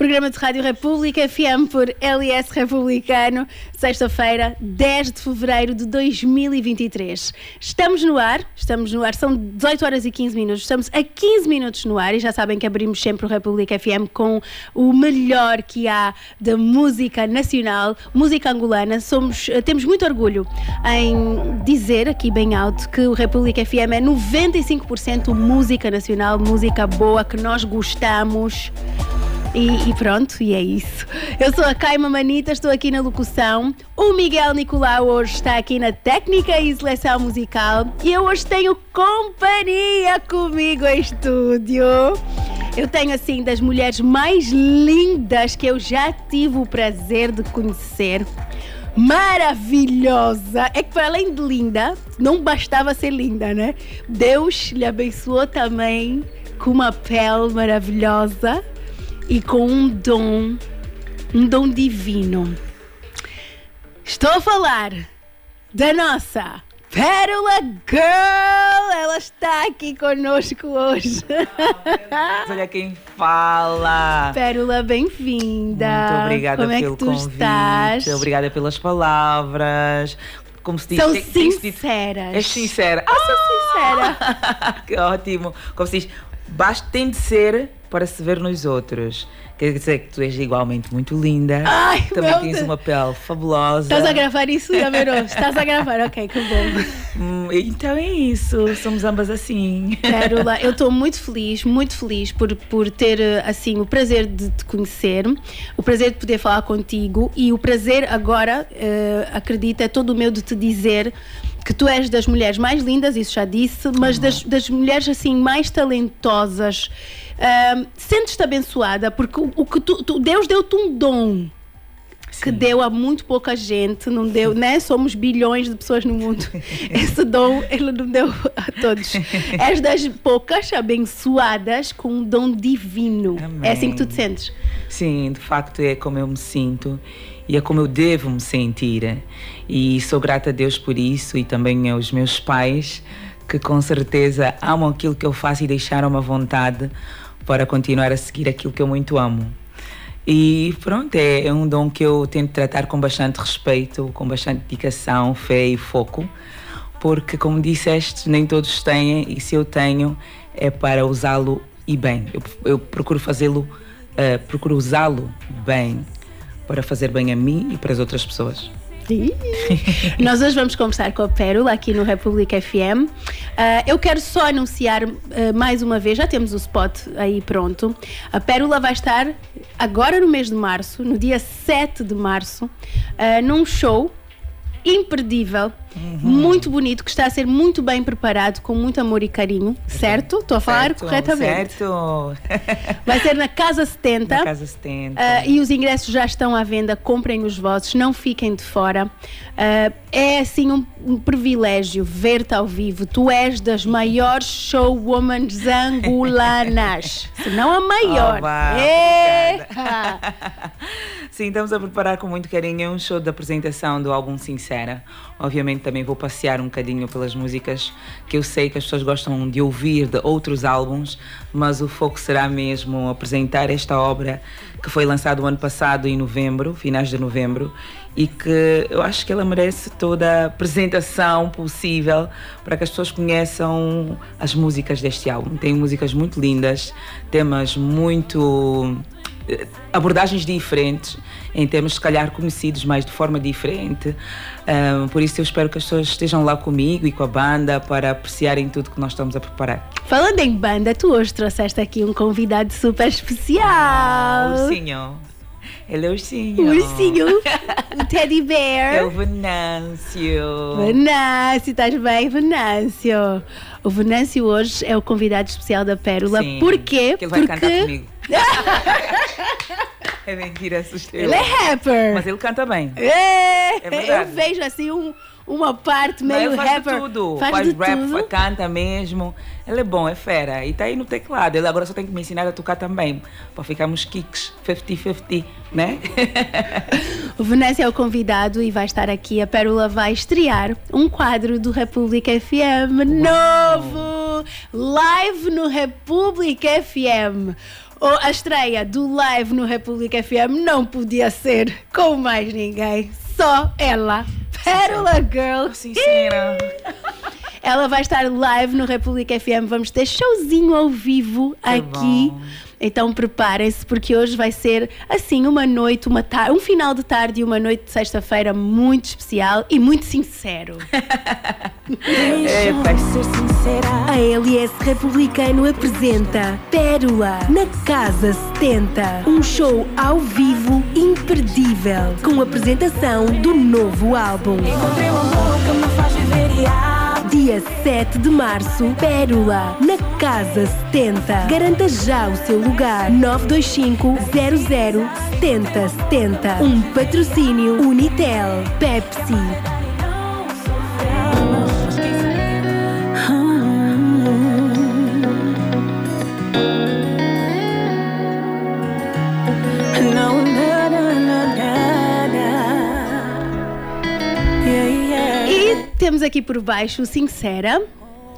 Programa de Rádio República FM por LS Republicano, sexta-feira, 10 de fevereiro de 2023. Estamos no ar, estamos no ar, são 18 horas e 15 minutos, estamos a 15 minutos no ar e já sabem que abrimos sempre o República FM com o melhor que há da música nacional, música angolana. Somos, eh, temos muito orgulho em dizer aqui bem alto que o República FM é 95% música nacional, música boa que nós gostamos. E, e, pronto, e é isso. Eu sou a Caima Manita, estou aqui na locução. O Miguel Nicolau hoje está aqui na técnica e seleção musical. E eu hoje tenho companhia comigo em estúdio. Eu tenho assim das mulheres mais lindas que eu já tive o prazer de conhecer maravilhosa. É que para além de linda, não bastava ser linda, né? Deus lhe abençoou também com uma pele maravilhosa e com um dom, um dom divino. Estou a falar da nossa Pérola Girl! Ela está aqui conosco hoje. Olha quem fala! Pérola, bem-vinda! Muito obrigada Como pelo é que tu convite. estás? Obrigada pelas palavras. Como se diz, São sinceras. És sincera. Ah, sou sincera. que ótimo. Como se diz, basta tem de ser para se ver nos outros. Quer dizer que tu és igualmente muito linda. Ai, Também tens Deus. uma pele fabulosa. Estás a gravar isso, Gameiro? Estás a gravar, ok, que bom. Hum, Então é isso. Somos ambas assim. Pérola, eu estou muito feliz, muito feliz por, por ter assim o prazer de te conhecer, o prazer de poder falar contigo e o prazer agora, eh, acredita, é todo o meu de te dizer que tu és das mulheres mais lindas, isso já disse, mas das, das mulheres assim mais talentosas. Sentes-te abençoada porque o, o que tu, tu- Deus deu-te um dom que Sim. deu a muito pouca gente, não deu, né? Somos bilhões de pessoas no mundo. Esse dom ele não deu a todos. És das poucas abençoadas com um dom divino. É assim que tu te sentes. Sim, de facto é como eu me sinto e é como eu devo me sentir. E sou grata a Deus por isso e também aos meus pais que com certeza amam aquilo que eu faço e deixaram-me à vontade para continuar a seguir aquilo que eu muito amo. E pronto, é, é um dom que eu tento tratar com bastante respeito, com bastante dedicação, fé e foco, porque, como disseste, nem todos têm, e se eu tenho, é para usá-lo e bem. Eu, eu procuro fazê-lo, eh, procuro usá-lo bem, para fazer bem a mim e para as outras pessoas. Nós hoje vamos conversar com a Pérola aqui no República FM. Ah, eu quero só anunciar ah, mais uma vez, já temos o spot aí pronto. A Pérola vai estar agora no mês de março, no dia 7 de março, ah, num show imperdível, muito bonito, que está a ser muito bem preparado, com muito amor e carinho, certo? Estou a falar Certo, corretamente. Certo. Vai ser na Casa 70. Na Casa 70. Ah, e os ingressos já estão à venda, comprem os vossos, não fiquem de fora. Ah, é assim um, um privilégio ver-te ao vivo. Tu és das maiores showwomans angolanas, se não a maior. É. Sim, estamos a preparar com muito carinho um show de apresentação do álbum Sincera. Obviamente também vou passear um bocadinho pelas músicas que eu sei que as pessoas gostam de ouvir de outros álbuns, mas o foco será mesmo apresentar esta obra que foi lançada o ano passado em novembro, finais de novembro, e que eu acho que ela merece toda a apresentação possível para que as pessoas conheçam as músicas deste álbum. Tem músicas muito lindas, temas muito eh, abordagens diferentes, em termos se calhar conhecidos, mas de forma diferente. Ahm, por isso eu espero que as pessoas estejam lá comigo e com a banda para apreciarem tudo que nós estamos a preparar. Falando em banda, tu hoje trouxeste aqui um convidado super especial. Ursinho. Ele é o ursinho. O ursinho, o teddy bear. É o Venâncio. Venâncio, estás bem, Venâncio? O Venâncio hoje é o convidado especial da Pérola. Sim, Por quê? Que ele vai Porque cantar comigo. é mentira, assustei. ele é rapper. Mas ele canta bem. É, É verdade. eu vejo assim um- uma parte meio ele faz rapper. de tudo. Faz, Faz, de rap, tudo. canta mesmo. Ele é bom, é fera. E tá aí no teclado. Ele agora só tem que me ensinar a tocar também. Para ficarmos kicks 50-50, né? O Venâncio é o convidado e vai estar aqui. A Pérola vai estrear um quadro do República FM novo! Live no República FM. A estreia do live no República FM não podia ser com mais ninguém, só ela, Pérola Girl. Sincera. Ela vai estar live no República FM. Vamos ter showzinho ao vivo Que aqui. bom. Então preparem-se, porque hoje vai ser assim uma noite, uma tar um final de tarde e uma noite de sexta-feira muito especial e muito sincero. É, sincera. A LS Republicano apresenta Pérola na Casa 70. Um show ao vivo imperdível, com apresentação do novo álbum. Encontrei o amor que me faz viver e Dia 7 de março, Pérola, na Casa 70. Garanta já o seu lugar. 925 00 70 70. Um patrocínio Unitel, Pepsi. Temos aqui por baixo Sincera.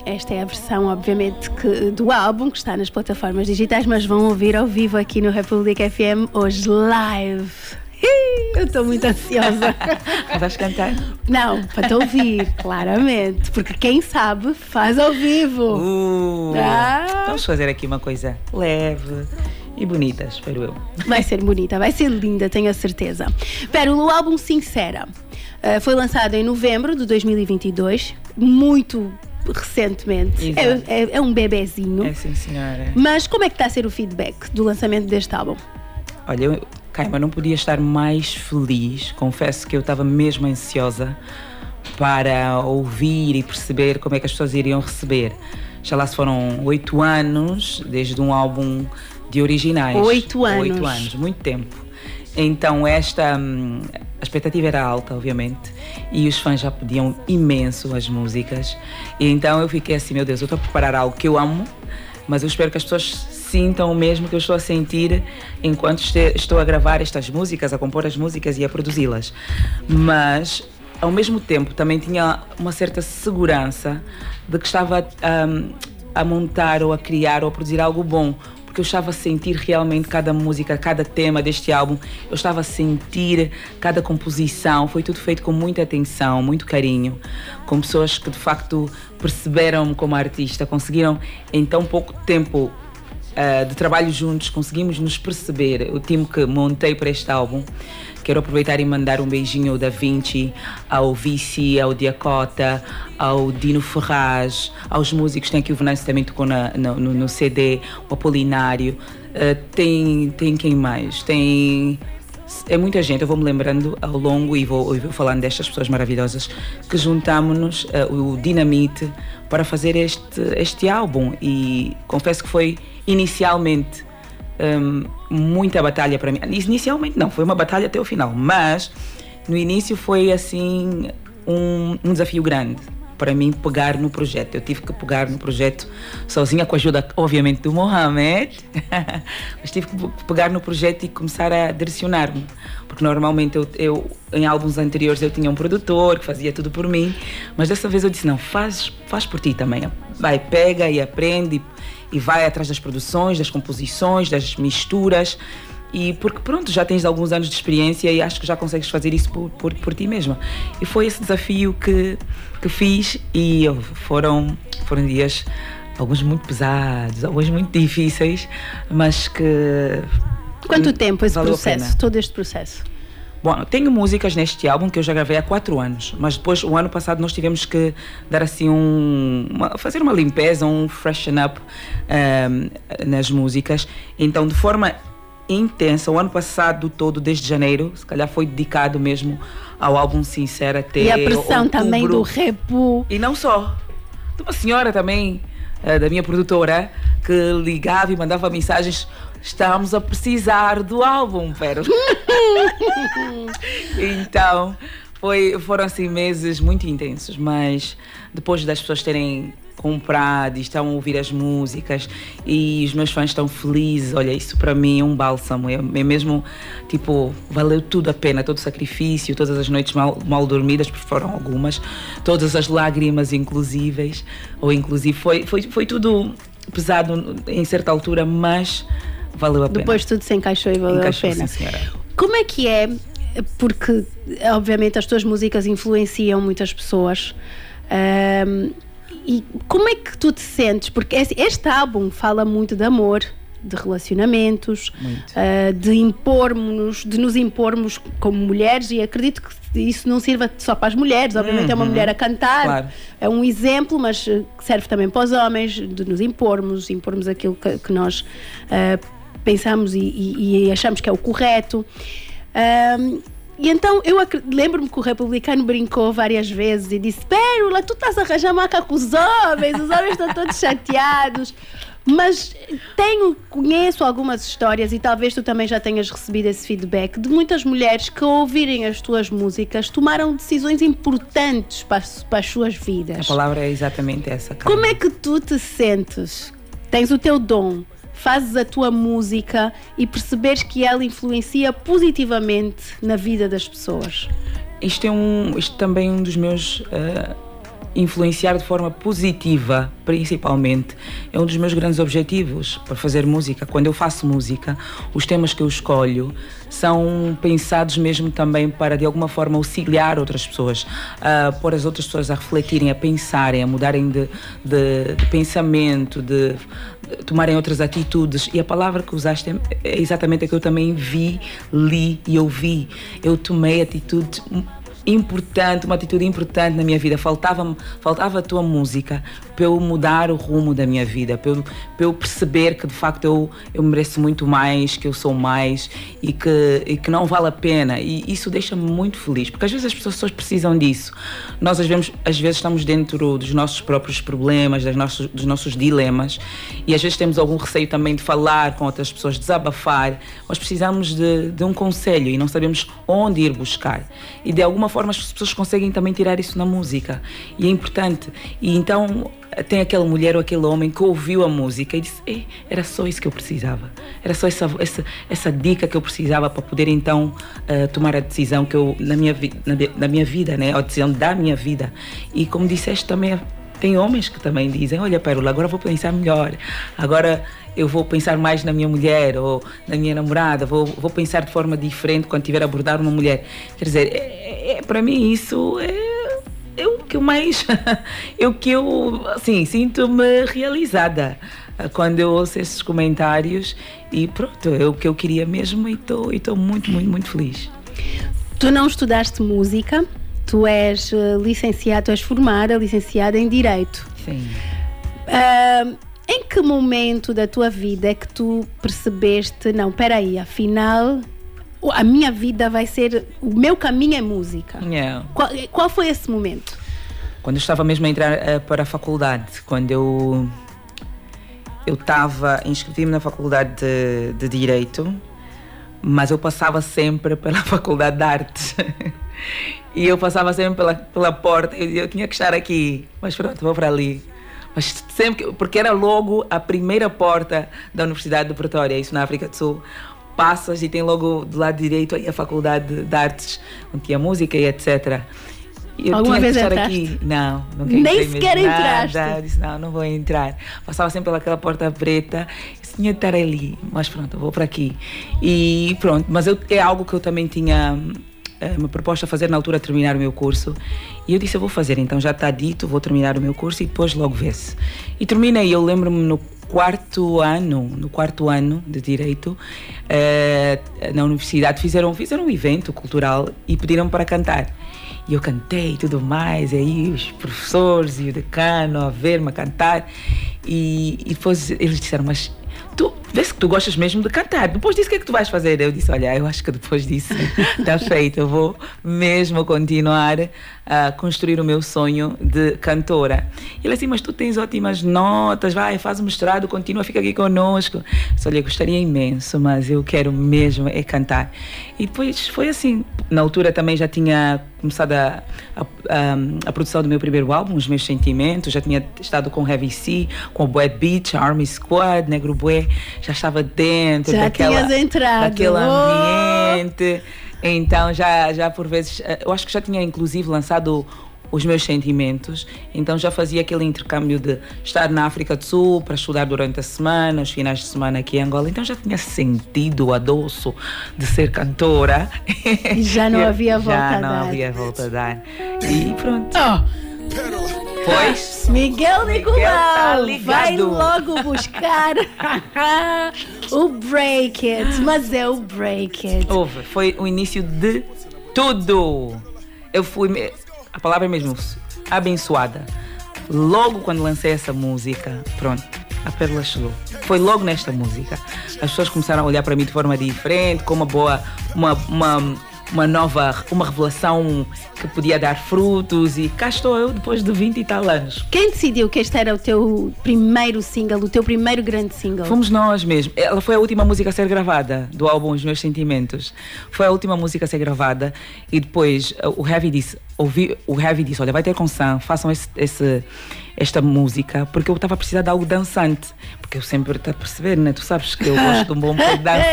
Esta é a versão, obviamente, que- do álbum que está nas plataformas digitais, mas vão ouvir ao vivo aqui no República FM hoje live. Eu estou muito ansiosa. Vais cantar? Não, para te ouvir, claramente. Porque quem sabe faz ao vivo. Uh, Ah. Vamos fazer aqui uma coisa leve e bonita, espero eu. Vai ser bonita, vai ser linda, tenho a certeza. Pérola, o álbum Sincera eh, foi lançado em novembro de 2022, muito recentemente. É, é- é um bebezinho. É sim, senhora. Mas como é que está a ser o feedback do lançamento deste álbum? Olha, eu, Caima, não podia estar mais feliz. Confesso que eu estava mesmo ansiosa para ouvir e perceber como é que as pessoas iriam receber. Já lá se foram oito anos desde um álbum de originais. Oito anos. Oito anos, muito tempo. Então esta hum, a expectativa era alta, obviamente, e os fãs já pediam imenso as músicas. E então eu fiquei assim, meu Deus, eu estou a preparar algo que eu amo, mas eu espero que as pessoas sintam o mesmo que eu estou a sentir enquanto este- estou a gravar estas músicas, a compor as músicas e a produzi-las. Mas ao mesmo tempo também tinha uma certa segurança de que estava hum, a montar ou a criar ou a produzir algo bom porque eu estava a sentir realmente cada música, cada tema deste álbum, eu estava a sentir cada composição, foi tudo feito com muita atenção, muito carinho, com pessoas que de facto perceberam-me como artista, conseguiram em tão pouco tempo ah, de trabalho juntos, conseguimos nos perceber, o time que montei para este álbum. Quero aproveitar e mandar um beijinho ao Da Vinci, ao Vici, ao Diacota, ao Dino Ferraz, aos músicos. Tem aqui o Venâncio também tocou na- no, no- CD, o Apolinário. Ah, tem, tem quem mais? Tem. É muita gente, eu vou me lembrando ao longo e vou, vou falando destas pessoas maravilhosas que juntámos-nos, ah, o Dinamite, para fazer este, este álbum. E confesso que foi inicialmente hum, muita batalha para mim. Inicialmente não, foi uma batalha até o final, mas no início foi assim um, um desafio grande para mim pegar no projeto. Eu tive que pegar no projeto sozinha, com a ajuda, obviamente, do Mohamed, mas tive que pegar no projeto e começar a direcionar-me. Porque normalmente eu, eu, em álbuns anteriores, eu tinha um produtor que fazia tudo por mim, mas dessa vez eu disse: não, faz, faz por ti também. Vai, pega e aprende e, vai atrás das produções, das composições, das misturas. E porque pronto, já tens alguns anos de experiência e acho que já consegues fazer isso por, por, por ti mesma. E foi esse desafio que, que fiz e foram, foram dias, alguns muito pesados, alguns muito difíceis, mas que. Quanto tempo esse processo, todo este processo? Bom, tenho músicas neste álbum que eu já gravei há quatro anos, mas depois, o ano passado, nós tivemos que dar assim um. uma- fazer uma limpeza, um freshen up ehm, nas músicas. Então, de forma intensa, o ano passado todo, desde janeiro, se calhar foi dedicado mesmo ao álbum Sincero até. E a pressão também do outubro. repu. E não só. De uma senhora também, eh, da minha produtora, que ligava e mandava mensagens. Estamos a precisar do álbum, pero. então, foi, foram assim meses muito intensos, mas depois das pessoas terem comprado e estão a ouvir as músicas e os meus fãs estão felizes, olha, isso para mim é um bálsamo, é, é mesmo, tipo, valeu tudo a pena, todo o sacrifício, todas as noites mal, mal dormidas, porque foram algumas, todas as lágrimas inclusíveis, ou inclusive, foi, foi, foi tudo pesado em certa altura, mas valeu a pena. Depois tudo se encaixou e valeu Encaixou, a pena. sim, senhora. Como é que é? Porque, obviamente, as tuas músicas influenciam muitas pessoas. Ahm, e como é que tu te sentes? Porque este álbum fala muito de amor, de relacionamentos, ah, de impormos, de nos impormos como mulheres, e acredito que isso não sirva só para as mulheres. Obviamente, é uma mulher a cantar, Claro. é um exemplo, mas eh, serve também para os homens, de nos impormos, impormos aquilo que, que nós ah, pensamos e, e- e achamos que é o correto. Ahm, e então eu lembro-me que o republicano brincou várias vezes e disse: Pérola, tu estás a arranjar maca com os homens, os homens estão todos chateados. Mas tenho, conheço algumas histórias e talvez tu também já tenhas recebido esse feedback de muitas mulheres que ao ouvirem as tuas músicas tomaram decisões importantes para, as- para as suas A vidas. palavra é exatamente essa. Como é que tu te sentes? Tens o teu dom, fazes a tua música e percebes que ela influencia positivamente na vida das pessoas. Isto é um, isto também é um dos meus eh, influenciar de forma positiva, principalmente, é um dos meus grandes objetivos para fazer música. Quando eu faço música, os temas que eu escolho são pensados mesmo também para de alguma forma auxiliar outras pessoas, a pôr as outras pessoas a refletirem, a pensarem, a mudarem de, de- de pensamento, de tomarem outras atitudes. E a palavra que usaste é- é exatamente a que eu também vi, li e ouvi. Eu tomei atitudes importante, uma atitude importante na minha vida. Faltava faltava a tua música para eu mudar o rumo da minha vida, para eu, para eu perceber que de facto eu, eu mereço muito mais, que eu sou mais e que, e que não vale a pena. E isso deixa-me muito feliz, porque às vezes as pessoas precisam disso. Nós às vezes, às vezes estamos dentro dos nossos próprios problemas, das nossos, dos nossos dilemas e às vezes temos algum receio também de falar com outras pessoas, desabafar, mas precisamos de, de um conselho e não sabemos onde ir buscar. E de alguma forma as pessoas conseguem também tirar isso na música. E é importante. E então tem aquela mulher ou aquele homem que ouviu a música e disse: "Ei, era só isso que eu precisava. Era só essa, essa, essa dica que eu precisava para poder então eh, tomar a decisão que eu, na minha, na, na minha vida, né? a decisão da minha vida. E como disseste também, tem homens que também dizem: Olha, Pérola, agora vou pensar melhor. Agora eu vou pensar mais na minha mulher ou na minha namorada. Vou, vou pensar de forma diferente quando tiver a abordar uma mulher. Quer dizer, é, é- é- para mim isso é, é o que eu mais. é o que eu, assim, sinto-me realizada ah, quando eu ouço esses comentários. E pronto, é o que eu queria mesmo e estou muito, muito, muito feliz. Tu não estudaste música, tu és eh, licenciada, tu és formada, licenciada em Direito. Sim. Ah, em que momento da tua vida é que tu percebeste, não, peraí, afinal a minha vida vai ser, o meu caminho é música? Yeah. Qual, qual foi esse momento? Quando eu estava mesmo a entrar eh, para a faculdade, quando eu eu estava inscrevi-me na faculdade de, de direito, mas eu passava sempre pela faculdade de artes. e eu passava sempre pela, pela porta, eu, eu tinha que estar aqui, mas pronto, vou para ali. Mas sempre, que- porque era logo a primeira porta da Universidade de Pretória, isso na África do Sul. Passas e tem logo do lado direito aí a Faculdade de Artes, onde tinha música e etc. Eu Alguma tinha vez que estar entraste? aqui. Não, nunca Nem sequer entraste? Disse, não, não vou entrar. Passava sempre pelaquela porta preta. Disse, tinha de estar ali. Mas pronto, eu vou para aqui. E pronto, mas eu, é algo que eu também tinha eh, me proposto a fazer na altura terminar o meu curso. E eu disse, eu vou fazer. Então já está dito, vou terminar o meu curso e depois logo vê-se. E terminei, eu lembro-me no quarto ano, no quarto ano de Direito, eh, na universidade, fizeram, fizeram um evento cultural e pediram para cantar. E eu cantei e tudo mais, e aí os professores e o decano a ver-me cantar. E, e depois eles disseram, mas tu vês que tu gostas mesmo de cantar. Depois disso, o que é que tu vais fazer? Eu disse, olha, eu acho que depois disso está feito. Eu vou mesmo continuar a construir o meu sonho de cantora. Ele assim, mas tu tens ótimas notas, vai, faz o mestrado, continua, fica aqui conosco. Eu disse, olha, eu gostaria imenso, mas eu quero mesmo é cantar. E depois foi assim. Na altura também já tinha começado a, a, a, produção do meu primeiro álbum, Os Meus Sentimentos, já tinha estado com Heavy C, com o Bad Beach, Army Squad, Negro Bué, já estava dentro Já daquela, daquele Oh! ambiente. Então já, já por vezes, eh, eu acho que já tinha inclusive lançado os meus sentimentos. Então já fazia aquele intercâmbio de estar na África do Sul para estudar durante a semana, os finais de semana aqui em Angola. Então já tinha sentido o adoço de ser cantora. E já não havia volta já a não dar. havia volta a dar. E pronto. Oh, Pois. Miguel Miguel Nicolau, tá vai logo buscar o Break It, mas é o Break It. Houve, foi o início de tudo. Eu fui, me- a palavra é mesmo, abençoada. Logo quando lancei essa música, pronto, a pérola chegou. Foi logo nesta música. As pessoas começaram a olhar para mim de forma diferente, com uma boa, uma, uma, uma nova, uma revelação que podia dar frutos. E cá estou eu depois de 20 e tal anos. Quem decidiu que este era o teu primeiro single, o teu primeiro grande single? Fomos nós mesmos. Ela foi a última música a ser gravada do álbum Os Meus Sentimentos. Foi a última música a ser gravada e depois uh, o Heavy disse, ouvi, o Heavy disse, olha, vai ter com Sam, façam esse, esse- esta música, porque eu estava a precisar de algo dançante. Porque eu sempre estou a perceber, né? Tu sabes que eu gosto de um bom pouco de dança.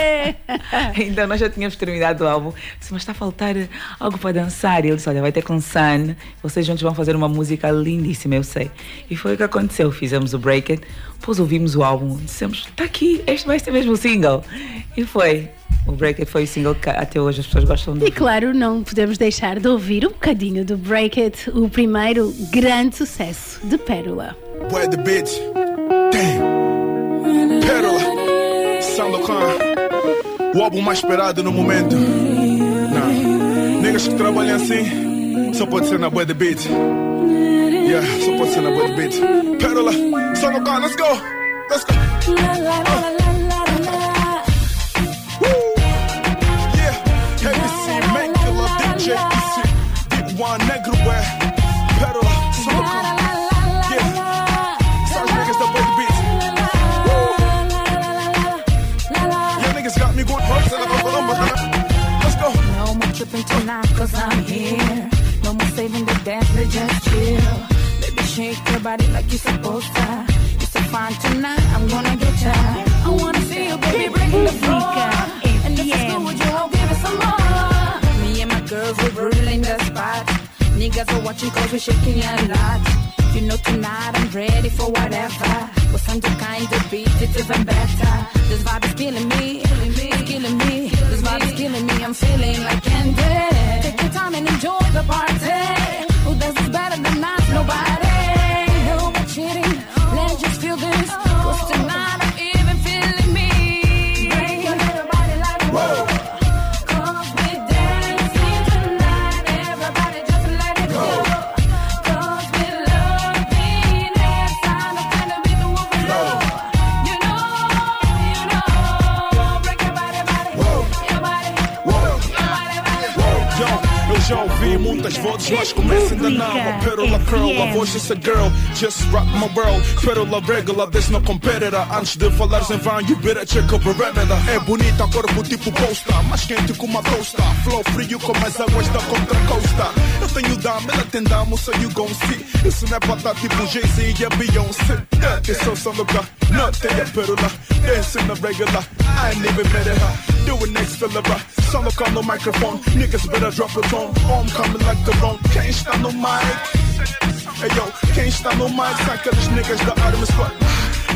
então nós já tínhamos terminado o álbum. Disse, mas está a faltar algo para dançar. E ele disse, olha, vai ter com Sun, vocês juntos vão fazer uma música lindíssima, eu sei. E foi o que aconteceu. Fizemos o Break It, depois ouvimos o álbum, dissemos, está aqui, este vai ser mesmo o single. E foi. O Break It foi o single que até hoje as pessoas gostam de E ouvir. claro, não podemos deixar de ouvir um bocadinho do Break It, o primeiro grande sucesso de Pérola. Where the bitch? Damn. Pérola. Sandokan. O álbum mais esperado no momento. Não. Niggas que trabalham assim, só pode ser na Where the Beat. Yeah, só pode ser na Where the Beat. Pérola. Sandokan, let's go. Let's go. Tripping tonight, cause I'm here. No more saving the dance, but just chill. Baby, shake your body like you're supposed to. You're so fine tonight, I'm gonna get ya. I wanna see you, baby, breaking the floor. And if it's good with you, I'll give it some more. Me and my girls, we're ruling the spot. Niggas are watching cause we're shaking a lot. You know tonight I'm ready for whatever. With some kind of beat, it's even better. This vibe is killing me, killing me, killing me. This vibe is killing me, I'm feeling like candy. Take your time and enjoy the party. Who does this better than us? Nobody. Muitas vozes, mas começa ainda não. A pérola curl, a voz dessa girl, just rock my world. Pérola regular, there's no competitor. Antes de falares em vão, you better check a perimeter. É bonita, corpo tipo poster, mais quente que uma toaster. Flow frio como as águas da contra costa. Eu tenho dama, ela tem dama, so you gon' see. Isso não é batata tipo Jay-Z e a Beyoncé. Esse é o som do carro, não tem a pérola. Dancing the regular, I ain't even met her. Do it next filler, song look on the microphone. Niggas better drop the tone. Oh, I'm coming like the wrong. Quem está no mic? Hey yo, can't está no mic? São aqueles niggas da Arma Squad.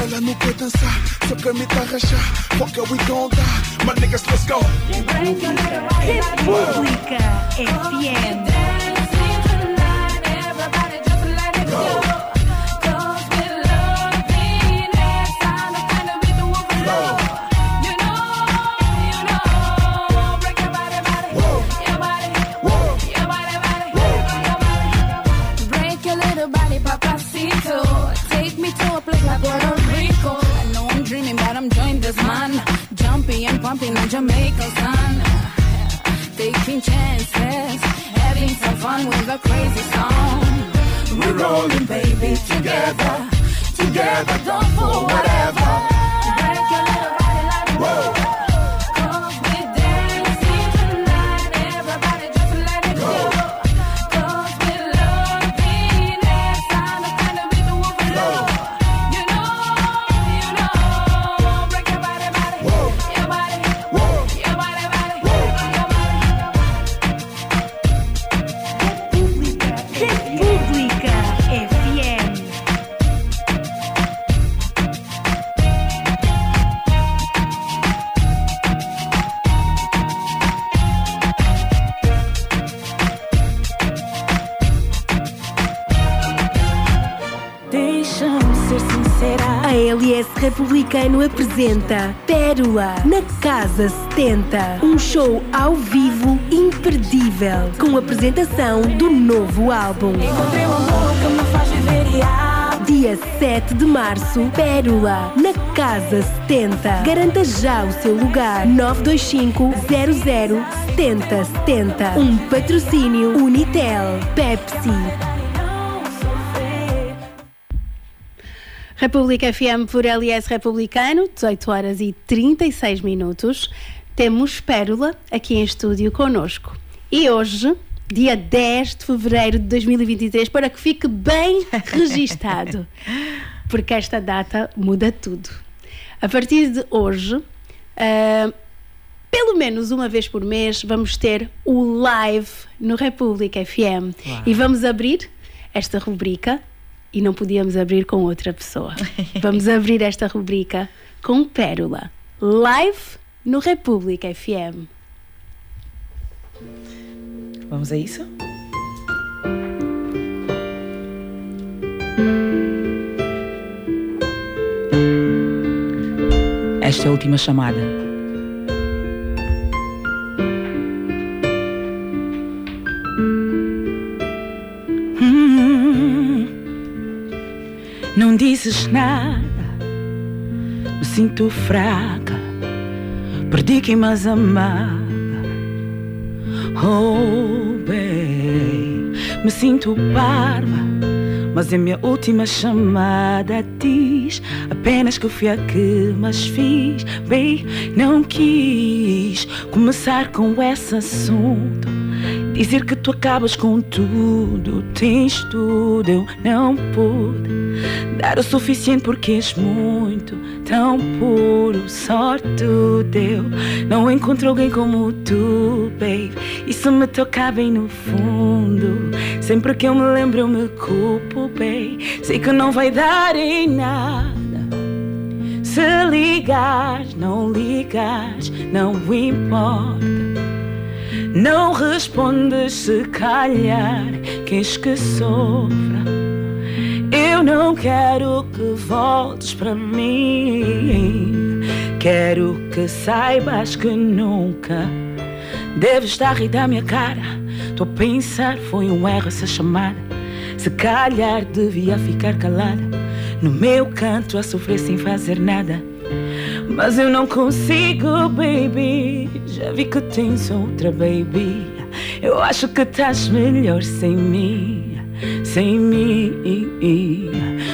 Ela não quer dançar, só quer me tarrachar. Fuck it, we gon' die. My niggas, let's go. República FM. Dancing tonight, everybody just let it go. And pumping on Jamaica sun. Taking chances, having some fun with a crazy song. We're rolling, baby, together, together, don't fool Republicano apresenta Pérola na Casa 70. Um show ao vivo imperdível, com apresentação do novo álbum. Encontrei um amor que me faz viver e Dia 7 de março, Pérola, na Casa 70. Garanta já o seu lugar. 925 00 70 70. Um patrocínio Unitel, Pepsi. República FM por LS Republicano, 18 horas e 36 minutos. Temos Pérola aqui em estúdio conosco. E hoje, dia 10 de fevereiro de 2023, para que fique bem registado, porque esta data muda tudo. A partir de hoje, uh, pelo menos uma vez por mês, vamos ter o live no República FM Uau. e vamos abrir esta rubrica e não podíamos abrir com outra pessoa. Vamos abrir esta rubrica com Pérola, live no República FM. Vamos a isso? Esta é a última chamada. Não dizes nada, me sinto fraca, perdi quem mais amava. Oh, bem, me sinto parva, mas é minha última chamada. Diz apenas que fui a que mais fiz. Bem, não quis começar com esse assunto. Dizer que tu acabas com tudo, tens tudo, eu não pude dar o suficiente porque és muito, tão puro, sorte deu. Não encontro alguém como tu, babe. Isso me toca bem no fundo. Sempre que eu me lembro, eu me culpo, babe. Sei que não vai dar em nada. Se ligares, não ligares, não importa. Não respondes se calhar queres que sofra. Eu não quero que voltes para mim. Quero que saibas que nunca deves estar rir da minha cara. Tô a pensar, foi um erro essa chamada. Se calhar devia ficar calada. No meu canto a sofrer sem fazer nada. Mas eu não consigo, baby. Já vi que tens outra, baby. Eu acho que estás melhor sem mim, sem mim.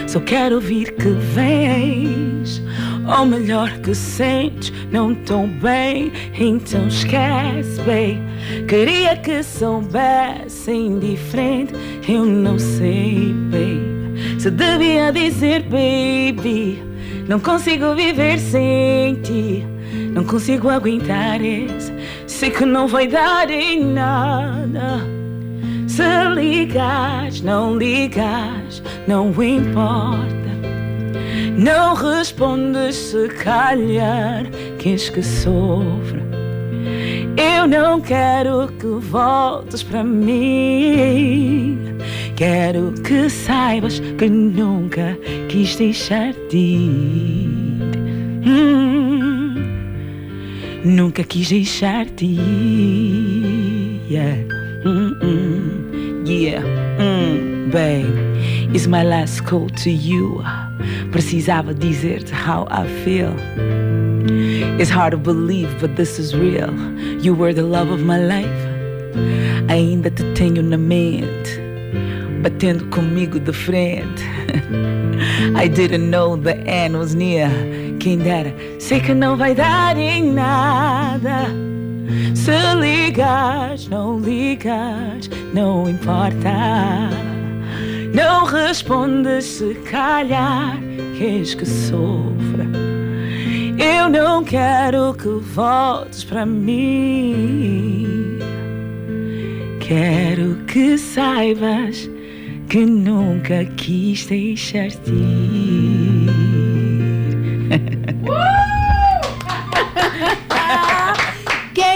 Só quero ouvir que vens, ou melhor que sentes, não tão bem. Então esquece, baby. Queria que soubesse indiferente, eu não sei, baby. Se devia dizer, baby. Não consigo viver sem ti. Não consigo aguentar isso. Sei que não vai dar em nada. Se ligas, não ligas, não importa. Não respondes se calhar queres que sofra. Eu não quero que voltes para mim. Quero que saibas que nunca quis deixar-te ir. Hum, nunca quis deixar-te ir. Yeah. Yeah. Mm, babe, it's my last call to you. Precisava dizer-te how I feel. It's hard to believe, but this is real. You were the love of my life. I ainda te tenho na mente batendo comigo de frente. I didn't know the end was near. Quem dera, sei que não vai dar em nada. Se ligas, não ligas, não importa. Não respondes se calhar queres que sofra. Eu não quero que voltes para mim. Quero que saibas que nunca quis deixar-te ir.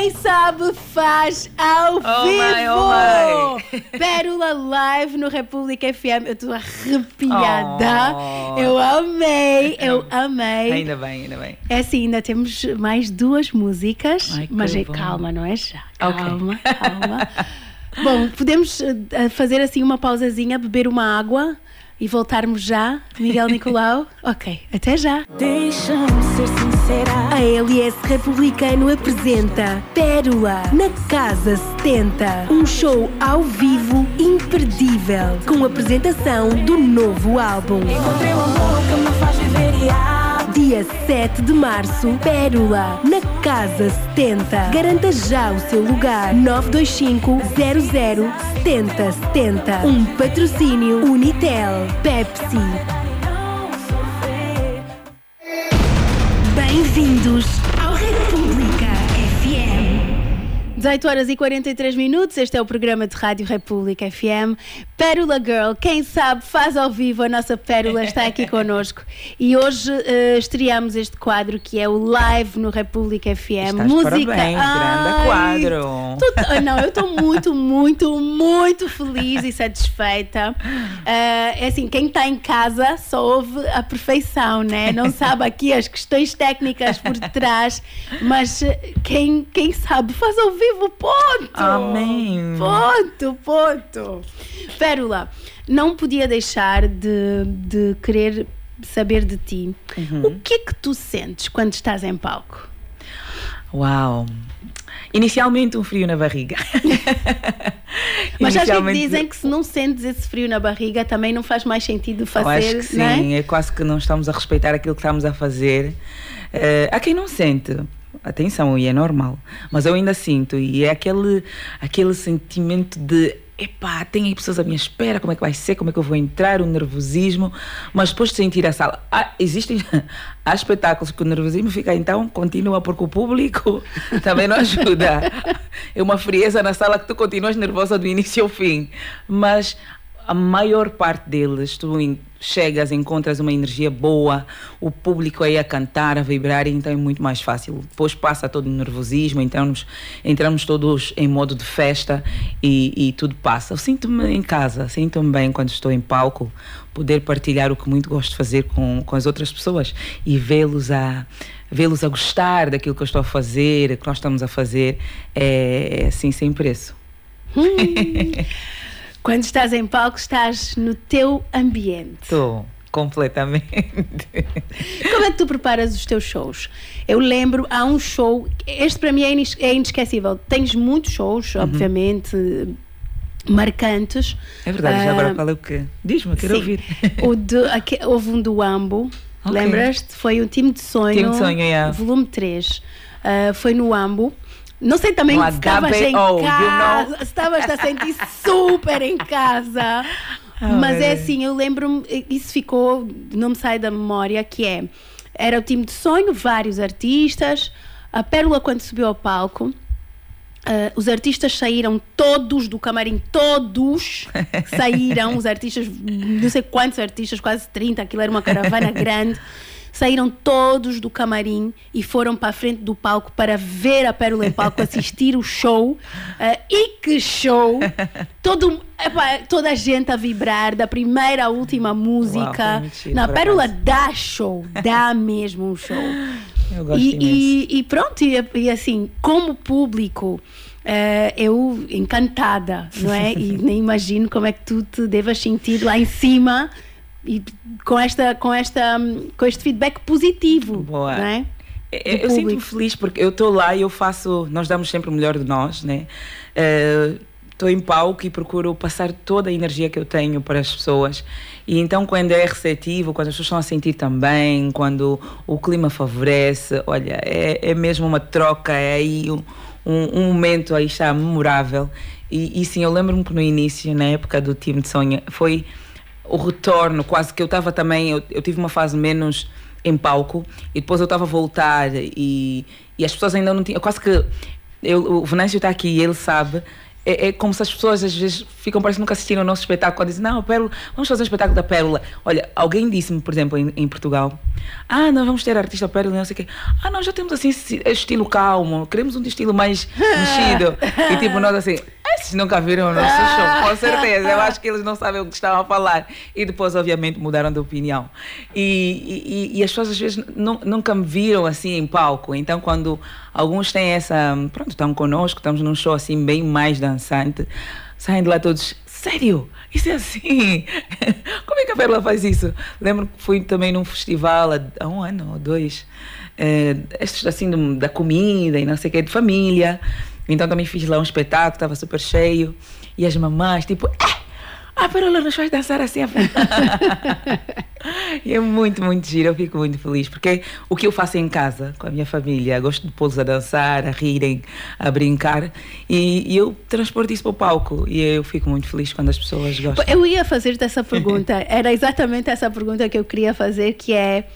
Quem sabe faz ao Oh, vivo! mãe, oh, mãe. Pérola Live no República FM. Eu estou arrepiada. Oh. Eu amei, eu amei. Ainda bem, ainda bem. É assim, ainda temos mais duas músicas, Ai, que mas é- bom. calma, não é já. Calma, calma. Bom, podemos eh, fazer assim uma pausazinha, beber uma água e voltarmos já, Miguel Nicolau? ok, até já. Deixa-me ser sincera. A LS Republicano apresenta Pérola na Casa 70. Um show ao vivo imperdível, com apresentação do novo álbum. Encontrei o amor que me faz viver e amar. Dia 7 de março, Pérola, na Casa 70. Garanta já o seu lugar. 925 00 70 70. Um patrocínio Unitel, Pepsi. 18 horas e 43 minutos, este é o programa de Rádio República FM. Pérola Girl, quem sabe faz ao vivo, a nossa Pérola está aqui connosco. E hoje eh, estreamos este quadro que é o Live no República FM. Estás Música. parabéns, grande quadro. ah, não, eu estou muito, muito, muito feliz e satisfeita. Ah, é assim, quem está em casa só ouve a perfeição, né? Não sabe aqui as questões técnicas por trás, mas eh, quem, quem sabe faz ao vivo, ponto! Amém. Ponto, ponto. Pérola, não podia deixar de, de querer saber de ti. Uhum. O que é que tu sentes quando estás em palco? Uau! Inicialmente um frio na barriga. Mas acho que Inicialmente- dizem que se não sentes esse frio na barriga também não faz mais sentido Eu fazer, acho que é? sim, é quase que não estamos a respeitar aquilo que estamos a fazer. Eh, há quem não sente, atenção, e é normal, mas eu ainda sinto, e é aquele, aquele sentimento de. Epá, tem aí pessoas à minha espera, como é que vai ser, como é que eu vou entrar, o nervosismo, mas depois de sentir a sala, ah, existem, há espetáculos que o nervosismo fica então, continua, porque o público também não ajuda. É uma frieza na sala que tu continuas nervosa do início ao fim, mas a maior parte deles, tu chegas, encontras uma energia boa, o público aí a cantar, a vibrar, então é muito mais fácil. Depois passa todo o nervosismo, entramos, entramos todos em modo de festa e, e tudo passa. Sinto-me em casa, sinto-me bem quando estou em palco, poder partilhar o que muito gosto de fazer com, com as outras pessoas e vê-los a vê-los a gostar daquilo que eu estou a fazer, que nós estamos a fazer, é, é assim sem preço. Quando estás em palco, estás no teu ambiente. Estou completamente. Como é que tu preparas os teus shows? Eu lembro, há um show, este para mim é, é inesquecível. Tens muitos shows, obviamente, marcantes. É verdade, já Ah, agora qual é o quê? Diz-me, quero sim. ouvir. O de, aque- houve um do Ambo, Ok. lembras-te? Foi o Time de Sonho, Time de Sonho, yeah. volume 3. Ah, foi no Ambo. Não sei também se estavas em you casa, know? estavas a sentir super em casa. Oh, Mas é assim, eu lembro-me, isso ficou, não me sai da memória, que é, era o time de sonho, vários artistas, a Pérola quando subiu ao palco, ah, os artistas saíram todos do camarim, todos saíram, os artistas, não sei quantos artistas, quase 30, aquilo era uma caravana grande, saíram todos do camarim e foram para a frente do palco para ver a Pérola em palco, assistir o show. Ah, e que show! Todo, epá, toda a gente a vibrar, da primeira à última música. muito giro, Na Pérola dá show, dá mesmo um show. Eu gosto E, e, e pronto, e, e assim, como público, eh, eu encantada, não é? E nem imagino como é que tu te devas sentir lá em cima e com, esta, com, esta, hum, com este feedback positivo, Boa. é? É, Eu sinto-me feliz porque eu estou lá e eu faço, nós damos sempre o melhor de nós, né? Estou em palco e procuro passar toda a energia que eu tenho para as pessoas. E então, quando é receptivo, quando as pessoas estão a sentir também, quando o clima favorece, olha, é, é mesmo uma troca, é aí um, um, um momento aí está memorável. E, e sim, eu lembro-me que no início, na época do time de sonho, foi o retorno, quase que eu estava também, eu, eu tive uma fase menos em palco e depois eu estava a voltar e, e as pessoas ainda não tinham, quase que eu, o Venâncio está aqui e ele sabe, é, é como se as pessoas às vezes ficam parecendo que nunca assistiram o nosso espetáculo. Dizem, não, Pérola, vamos fazer um espetáculo da Pérola. Olha, alguém disse-me, por exemplo, em, em, Portugal, ah, nós vamos ter artista Pérola, não sei o quê. Ah, nós já temos assim estilo calmo, queremos um estilo mais mexido. e tipo, nós assim, esses nunca viram o nosso show, com certeza. Eu acho que eles não sabem o que estavam a falar. E depois, obviamente, mudaram de opinião. E, e, e as pessoas às vezes nunca me viram assim em palco. Então, quando alguns têm essa. Pronto, estão conosco, estamos num show assim bem mais dançante, saem de lá todos. Sério? Isso é assim? Como é que a Pérola faz isso? Lembro que fui também num festival há um ano ou dois, é, estes assim da comida e não sei o que, de família. Então também fiz lá um espetáculo, estava super cheio. E as mamães, tipo, eh, a Perola nos faz dançar assim. e é muito, muito giro, eu fico muito feliz, porque o que eu faço em casa, com a minha família, gosto de pô-los a dançar, a rirem, a brincar, e, e, eu transporto isso para o palco, e eu fico muito feliz quando as pessoas gostam. Eu ia fazer-te essa pergunta, era exatamente essa pergunta que eu queria fazer, que é,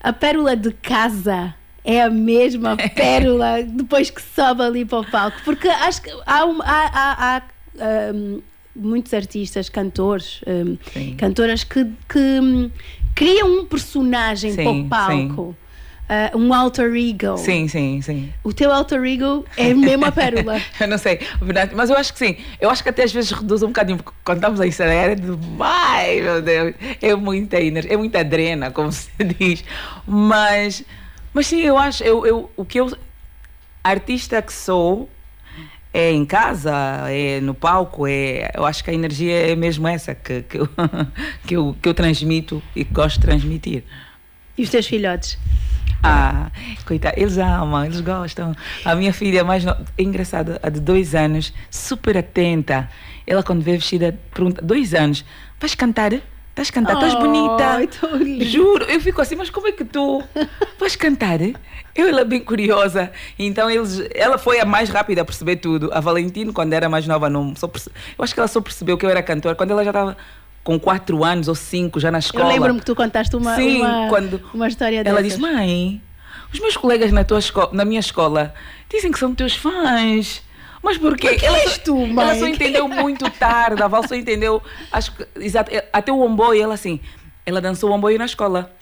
a pérola de casa é a mesma pérola depois que sobe ali para o palco. Porque acho que há, há, há, há um, muitos artistas, cantores, um, cantoras que, que um, criam um personagem sim, para o palco. Uh, um alter ego. Sim, sim, sim. O teu alter ego é mesmo a pérola. eu não sei, verdade, mas eu acho que sim. Eu acho que até às vezes reduz um bocadinho, porque quando estamos a ensaiar é demais, meu Deus. É muita energia, é muita adrena, como se diz. Mas mas sim, eu acho, eu, eu, o que eu, artista que sou, é em casa, é no palco, é, eu acho que a energia é mesmo essa que, que, eu, que, eu, que eu transmito e que gosto de transmitir. E os teus filhotes? Ah, coitado, eles amam, eles gostam. A minha filha mais no... é engraçada, a de dois anos, super atenta. Ela quando vê vestida pergunta, dois anos, vais cantar? Estás a cantar, estás oh, bonita. Juro, eu fico assim, mas como é que tu vais cantar? Eu ela bem curiosa. Então eles, ela foi a mais rápida a perceber tudo. A Valentina, quando era mais nova, não só perce... eu acho que ela só percebeu que eu era cantora quando ela já estava com 4 anos ou 5 já na escola. Eu lembro-me que tu contaste uma, Sim, uma, quando uma história Ela dessas. disse: Mãe, os meus colegas na, tua escola, na minha escola dizem que são teus fãs. Mas porquê? Porque ela, és tu, mãe? Ela só entendeu muito tarde. A Val só entendeu. Acho exato, é, até o Omboio, ela assim. Ela dançou o Omboio na escola.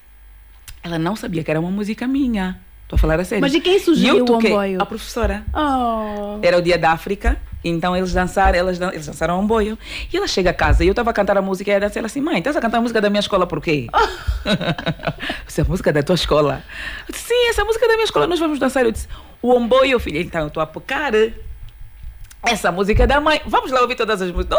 Ela não sabia que era uma música minha. Estou a falar a sério. Mas de quem sugeriu o Omboio? A professora. Oh. Era o dia da África. Então eles dançaram, elas, dan eles dançaram um boio. E ela chega a casa e eu estava a cantar a música e ela disse assim: Mãe, estás a cantar a música da minha escola por quê? essa é música da tua escola. Eu disse: Sim, essa é música da minha escola, nós vamos dançar. Eu disse: O omboio, filha, então eu estou a pecar essa música é da mãe. Vamos lá ouvir todas as músicas.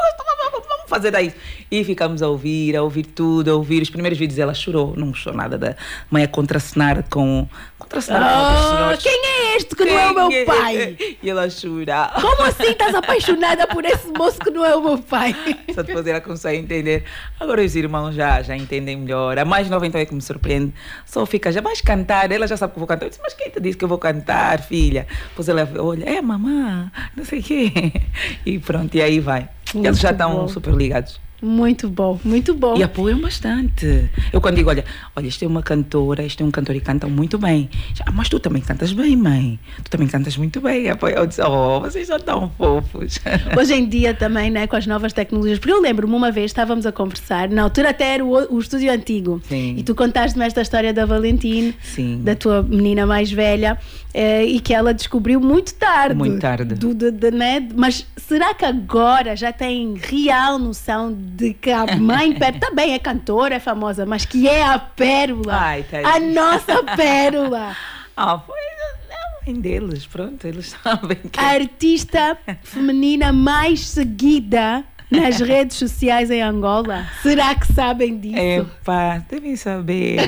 Vamos fazer daí. E ficamos a ouvir, a ouvir tudo, a ouvir. Os primeiros vídeos ela chorou, não chorou nada da mãe a contracenar com. Contracenar com ah, senhores. Quem é este que quem não é o meu é? pai? E ela chora. Como assim estás apaixonada por esse moço que não é o meu pai? Só depois ela começou a entender. Agora os irmãos já, já entendem melhor. A mais nova então é que me surpreende. Só fica, já vais cantar. Ela já sabe que eu vou cantar. Eu disse, mas quem te disse que eu vou cantar, filha? Pois ela olha, é mamãe, não sei o quê. E pronto, e aí vai. Muito Eles já estão super ligados. Muito bom, muito bom. E apoiam bastante. Eu quando digo, olha, olha, isto é uma cantora, isto é um cantor e cantam muito bem. Ah, mas tu também cantas bem, mãe. Tu também cantas muito bem. Eu disse, oh, vocês já estão fofos. Hoje em dia também, né, com as novas tecnologias. Porque eu lembro-me uma vez, estávamos a conversar, na altura até era o, o estúdio antigo. Sim. E tu contaste-me esta história da Valentine, Sim. da tua menina mais velha, eh, e que ela descobriu muito tarde. Muito tarde. Do, do, do, né? Mas será que agora já tem real noção de que a mãe Pérola também é cantora, é famosa, mas que é a Pérola. Ai, tá a nossa Pérola. ah, foi a mãe deles, pronto, eles sabem que. A artista feminina mais seguida nas redes sociais em Angola? Será que sabem disso? Epá, devem saber.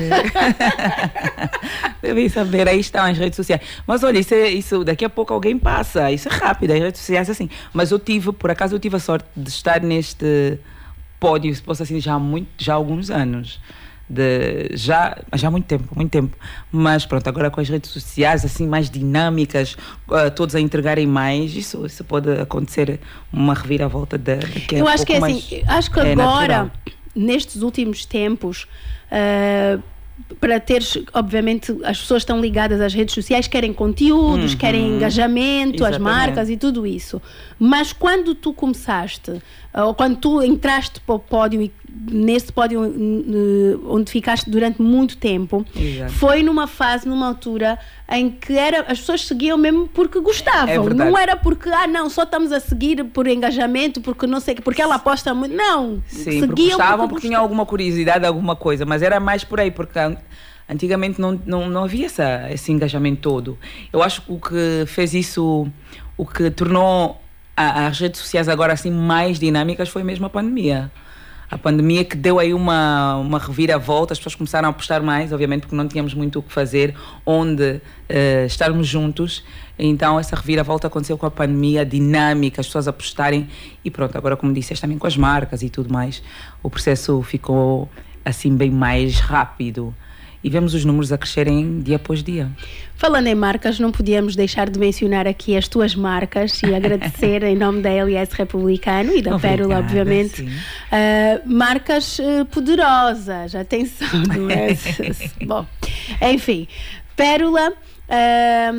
devem saber, aí estão as redes sociais. Mas olha, isso, é, isso daqui a pouco alguém passa, isso é rápido, as redes sociais assim. Mas eu tive, por acaso eu tive a sorte de estar neste pódio, se posso assim, já há, muito, já há alguns anos de já já há muito tempo muito tempo mas pronto agora com as redes sociais assim mais dinâmicas uh, todos a entregarem mais isso isso pode acontecer uma reviravolta de eu acho que é assim acho que é agora natural. nestes últimos tempos uh, para teres, obviamente, as pessoas estão ligadas às redes sociais, querem conteúdos, querem engajamento, as Exatamente. marcas e tudo isso. Mas quando tu começaste, ou quando tu entraste para o pódio e nesse pódio onde ficaste durante muito tempo, Exato. foi numa fase, numa altura em que era, as pessoas seguiam mesmo porque gostavam. É não era porque, ah, não, só estamos a seguir por engajamento, porque não sei, porque ela aposta muito. Não, Sim, porque gostavam porque tinham alguma curiosidade, alguma coisa, mas era mais por aí, porque an- antigamente não, não, não havia essa, esse engajamento todo. Eu acho que o que fez isso, o que tornou a- as redes sociais agora assim mais dinâmicas foi mesmo a pandemia. A pandemia que deu aí uma, uma reviravolta, as pessoas começaram a apostar mais, obviamente, porque não tínhamos muito o que fazer, onde eh, estarmos juntos. Então, essa reviravolta aconteceu com a pandemia, dinâmica, as pessoas apostarem. E pronto, agora, como disseste, também com as marcas e tudo mais, o processo ficou assim bem mais rápido. E vemos os números a crescerem dia após dia. Falando em marcas, não podíamos deixar de mencionar aqui as tuas marcas e agradecer em nome da LS Republicano e da Obrigada, Pérola, obviamente. Ah, marcas eh, poderosas, atenção, não é? Bom, enfim, Pérola. ah,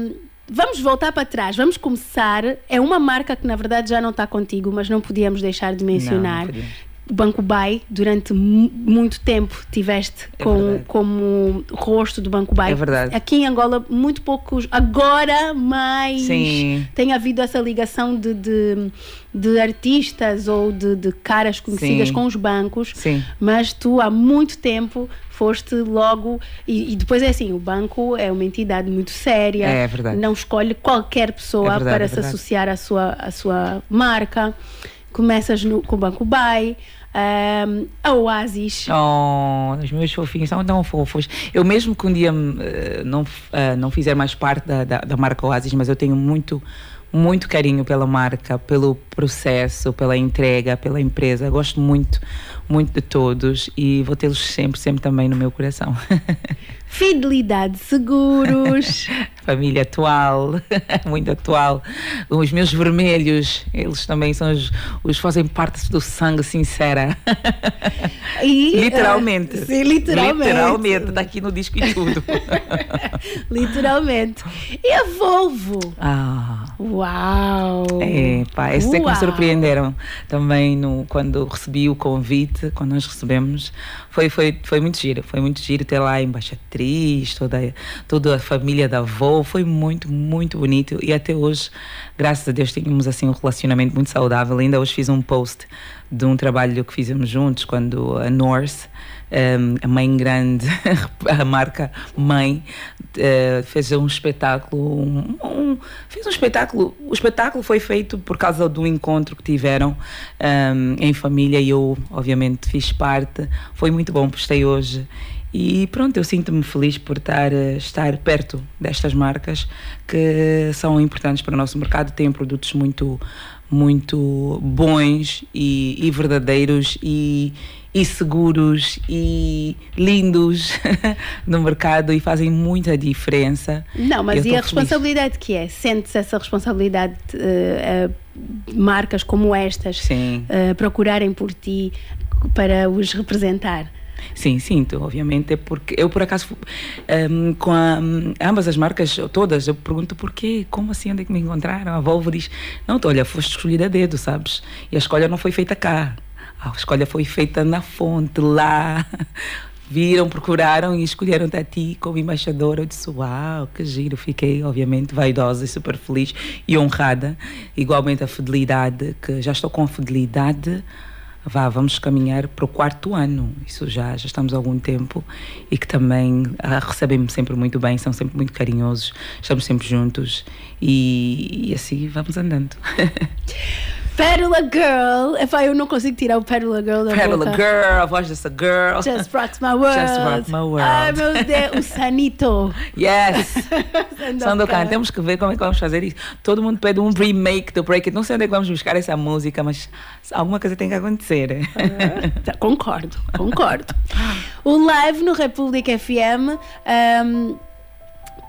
Vamos voltar para trás, vamos começar. É uma marca que na verdade já não está contigo, mas não podíamos deixar de mencionar. podíamos. o Banco Bay, durante mu- muito tempo tiveste É com, verdade. como rosto do Banco Bay. É verdade. Aqui em Angola, muito poucos, agora mais Sim. tem havido essa ligação de, de, de artistas ou de, de caras conhecidas Sim. com os bancos. Sim. Mas tu há muito tempo foste logo e, e depois é assim, o banco é uma entidade muito séria, É verdade. não escolhe qualquer pessoa É verdade, para é se associar à sua, à sua marca. Começas no, com o Banco Bay, ahm, a Oasis. Oh, os meus fofinhos são tão fofos. Eu mesmo que um dia eh, não, eh, não fizer mais parte da, da, da marca Oasis, mas eu tenho muito, muito carinho pela marca, pelo processo, pela entrega, pela empresa. Gosto muito, muito de todos e vou tê-los sempre, sempre também no meu coração. Fidelidade Seguros. Família atual, muito atual. Os meus vermelhos, eles também são os, os fazem parte do sangue sincera. e, Literalmente. ah, sim, literalmente. Literalmente, está aqui no disco e tudo. Literalmente. E a Volvo? ah. Uau! É, pá, esses é que me Uau. surpreenderam também no, quando recebi o convite, quando nós recebemos. Foi, foi, foi muito giro, foi muito giro ter lá a embaixatriz, toda, toda a família da avó, foi muito, muito bonito. E até hoje, graças a Deus, tínhamos assim um relacionamento muito saudável. Ainda hoje fiz um post de um trabalho que fizemos juntos, quando a Norse, um, a mãe grande, a marca mãe, eh, fez um espetáculo, um- um- fez um espetáculo, o espetáculo foi feito por causa do encontro que tiveram um, em família e eu obviamente fiz parte, foi muito bom, postei hoje e pronto, eu sinto-me feliz por estar, eh, estar perto destas marcas que são importantes para o nosso mercado, têm produtos muito muito bons e, e verdadeiros e, e seguros e lindos no mercado e fazem muita diferença. Não, mas e a feliz. responsabilidade que é? Sentes essa responsabilidade eh, a marcas como estas eh, procurarem por ti para os representar? Sim, sinto, obviamente, é porque eu por acaso ehm, com a- ambas as marcas todas, eu pergunto porquê, como assim, onde é que me encontraram? A Volvo diz, não, tu, olha, foste escolhida a dedo, sabes? E a escolha não foi feita cá, a escolha foi feita na fonte, lá. Viram, procuraram e escolheram-te a ti como embaixadora. Eu disse, uau, que giro. Fiquei, obviamente, vaidosa e super feliz e honrada. Igualmente a fidelidade, que já estou com a fidelidade vá, vamos caminhar para o quarto ano. Isso já, já estamos há algum tempo e que também ah, recebem-me sempre muito bem, são sempre muito carinhosos, estamos sempre juntos e, e assim vamos andando. Pérola Girl! Epá, eu não consigo tirar o Pérola Girl da Pérola boca. Girl, a voz dessa girl. Just rocks my world. Just rock my world. Ai meu Deus, o Sanito. Yes! Sandokan. Temos que ver como é que vamos fazer isso. Todo mundo pede um remake do Break It. Não sei onde é que vamos buscar essa música, mas alguma coisa tem que acontecer. Tá, Concordo, concordo. O live no República FM ahm,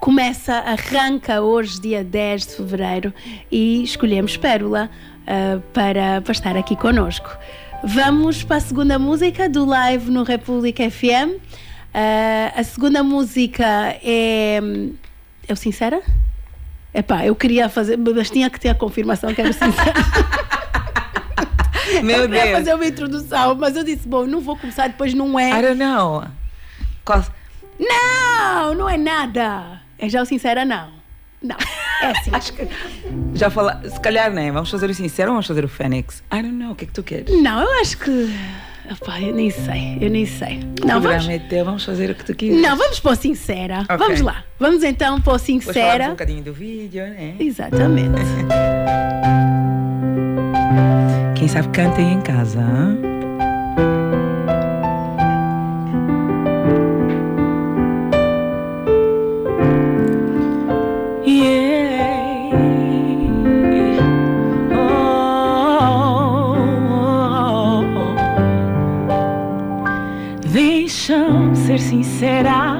começa, arranca hoje, dia 10 de fevereiro, e escolhemos Pérola ah, para, para estar aqui connosco. Vamos para a segunda música do live no República FM. Ah, a segunda música é. É o Sincera? Epá, eu queria fazer, mas tinha que ter a confirmação que era Sincera. Meu eu queria Deus. fazer uma introdução, mas eu disse, bom, não vou começar, depois não I é. don't know. Qual- Não, não é nada. É já o Sincera, não. Não, é assim. Acho que já fala, se calhar, né? Vamos fazer o sincero ou vamos fazer o Fênix? I don't know, o que é que tu queres? Não, eu acho que. Epá, eu nem sei, eu nem sei. Não, o vamos, programa é teu, vamos fazer o que tu quiseres. não, vamos para o Sincera. Ok. Vamos lá. Vamos então para o falamos um Sincera. bocadinho do vídeo, né? Exatamente. Quem sabe canta aí em casa. hã? Ser sincera,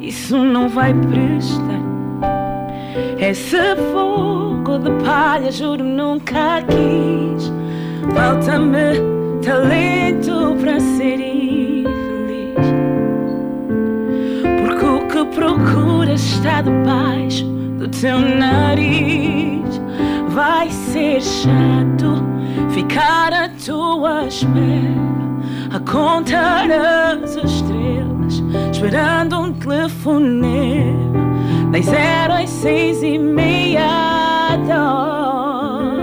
isso não vai prestar. Esse fogo de palha, juro, nunca quis. Falta-me talento para ser infeliz. Porque o que procuras está debaixo do teu nariz. Vai ser chato ficar à tua espera, a contar as esperando um telefonema. Das zero às seis e meia dói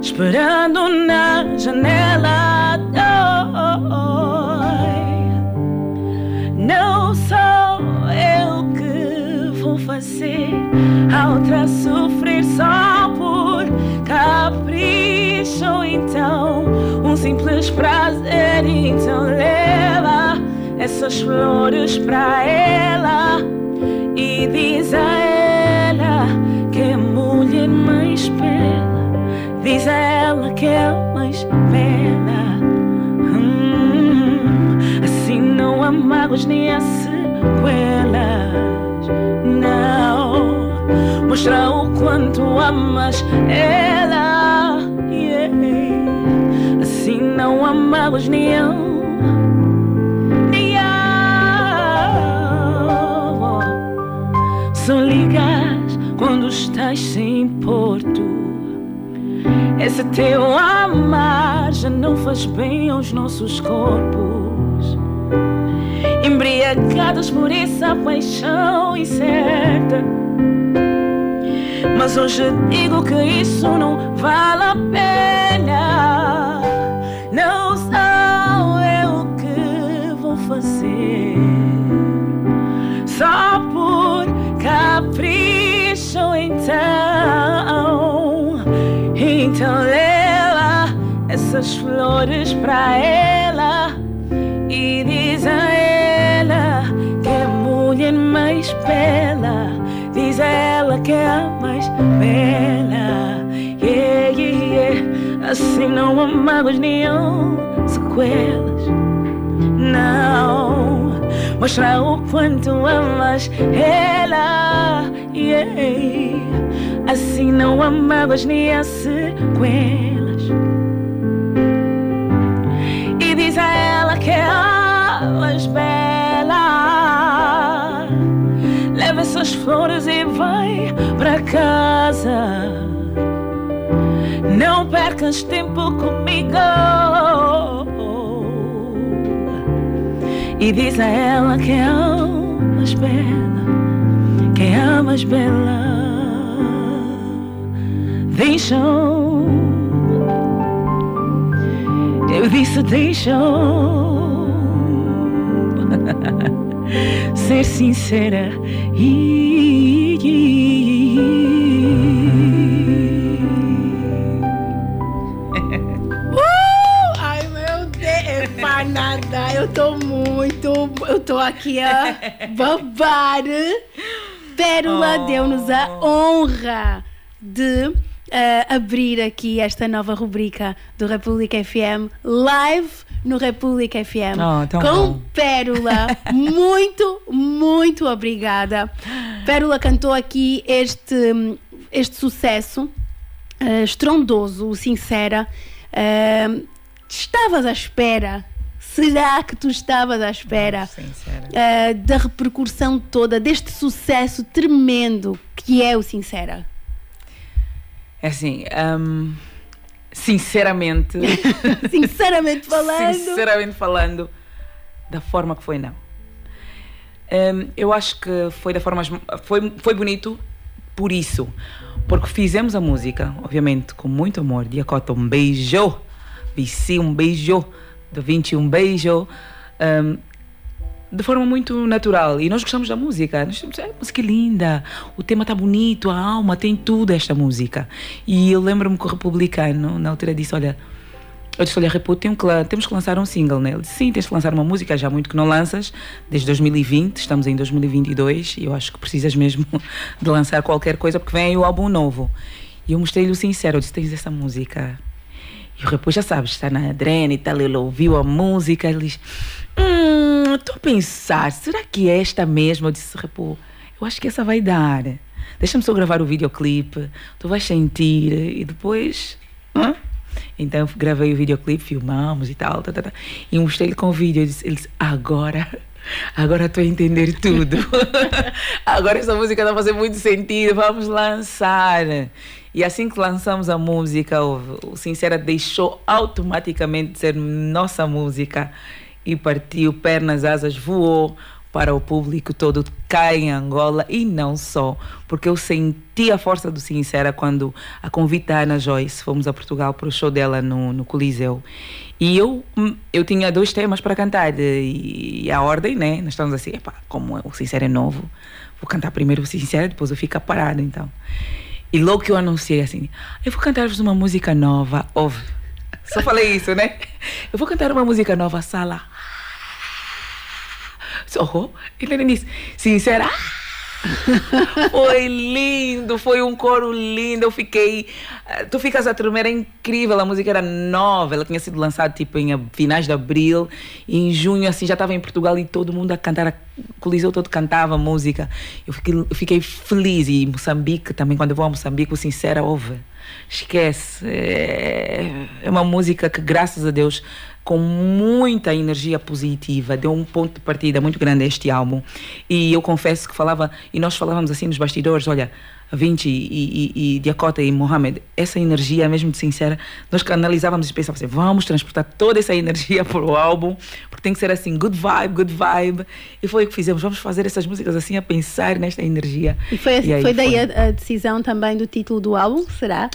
Esperando na janela dói Não sou eu que vou fazer a outra sofrer só por capricho. Então um simples prazer então leva essas flores pra ela e diz a ela que é mulher mais bela. Diz a ela que é mais bela. Hum, assim não há mágoas nem há sequelas. Não. Mostra o quanto amas ela. Yeah. assim não há mágoas nem há só ligas quando estás sem porto esse teu amar já não faz bem aos nossos corpos. Embriagados por essa paixão incerta. Mas hoje digo que isso não vale a pena. Não então. Então leva essas flores pra ela e diz a ela que é a mulher mais bela. Diz a ela que é a mais bela. Yeah, yeah, yeah. Assim não há mágoas nem há sequelas. Não, mostra o quanto amas ela. Yeah. Assim não há mágoas nem há sequelas. E diz a ela que a mais bela. Leva essas flores e vai pra casa. Não percas tempo comigo. E diz a ela que é a mais bela, que é a mais bela. Deixam, eu disse deixam ser sincera. Uh! Ai, meu Deus, nada. Eu tô tô aqui a babar. Pérola Oh. deu-nos a honra de eh, abrir aqui esta nova rubrica do República FM live no República FM Oh, com bom. Pérola. muito, muito obrigada. Pérola cantou aqui este, este sucesso eh, estrondoso, sincera. Eh, estavas à espera, Será que tu estavas à espera uh, da repercussão toda, deste sucesso tremendo que é o Sincera? É assim, um, sinceramente. sinceramente falando. sinceramente falando, da forma que foi, não. Um, eu acho que foi da forma. Foi, foi bonito por isso. Porque fizemos a música, obviamente, com muito amor. Diacota, um beijo. Vici, um beijo. Vinci, um beijo. Um, de forma muito natural. E nós gostamos da música. Nós temos, é música linda, o tema está bonito, a alma tem tudo esta música. E eu lembro-me que o republicano, na altura, disse: Olha, eu disse: Olha, Repu, que, temos que lançar um single. Né? Ele disse: Sim, tens que lançar uma música, já há muito que não lanças, desde 2020, estamos em 2022, e eu acho que precisas mesmo de lançar qualquer coisa, porque vem o álbum novo. E eu mostrei-lhe o sincero: eu disse: Tens essa música. E o Repu já sabes, está na adrena e tal. Ele ouviu a música, ele disse: Hum, estou a pensar, será que é esta mesmo? Eu disse: Repu, eu acho que essa vai dar. Deixa-me só gravar o videoclipe, tu vais sentir, e depois. Hã? Então gravei o videoclipe, filmamos e tal, tal, tal, e mostrei-lhe com o vídeo. Ele disse, ele disse agora, agora estou a entender tudo. agora essa música está a fazer muito sentido, vamos lançar. E assim que lançamos a música, o Sincera deixou automaticamente de ser nossa música e partiu, pernas, asas, voou para o público todo cá em Angola e não só, porque eu senti a força do Sincera quando a convite a Ana Joyce, fomos a Portugal para o show dela no, no Coliseu. E eu, hum, eu tinha dois temas para cantar e, a ordem, né? Nós estamos assim, epá, como o Sincera é novo, vou cantar primeiro o Sincera, depois eu fico parado, então. E logo que eu anunciei assim, eu vou cantar-vos uma música nova, ouve. Só falei isso, né? Eu vou cantar uma música nova, sala E ele disse, sincera. foi lindo, foi um coro lindo. Eu fiquei. Eh, tu ficas a tremer, é incrível. A música era nova, ela tinha sido lançada tipo em finais de abril. Em junho, assim, já estava em Portugal e todo mundo a cantar. O Coliseu todo cantava música. Eu fiquei, eu fiquei feliz. E Moçambique também, quando eu vou a Moçambique, o Sincera ouve. Esquece. É, é uma música que, graças a Deus, com muita energia positiva, deu um ponto de partida muito grande a este álbum. E eu confesso que falava, e nós falávamos assim nos bastidores: olha, Vinci e, e, e Diacota e Mohamed, essa energia, mesmo de sincera, nós canalizávamos e pensávamos assim: vamos transportar toda essa energia para o álbum, porque tem que ser assim, good vibe, good vibe. E foi o que fizemos: vamos fazer essas músicas assim, a pensar nesta energia. E foi, e foi daí foi. A, a, decisão também do título do álbum, será?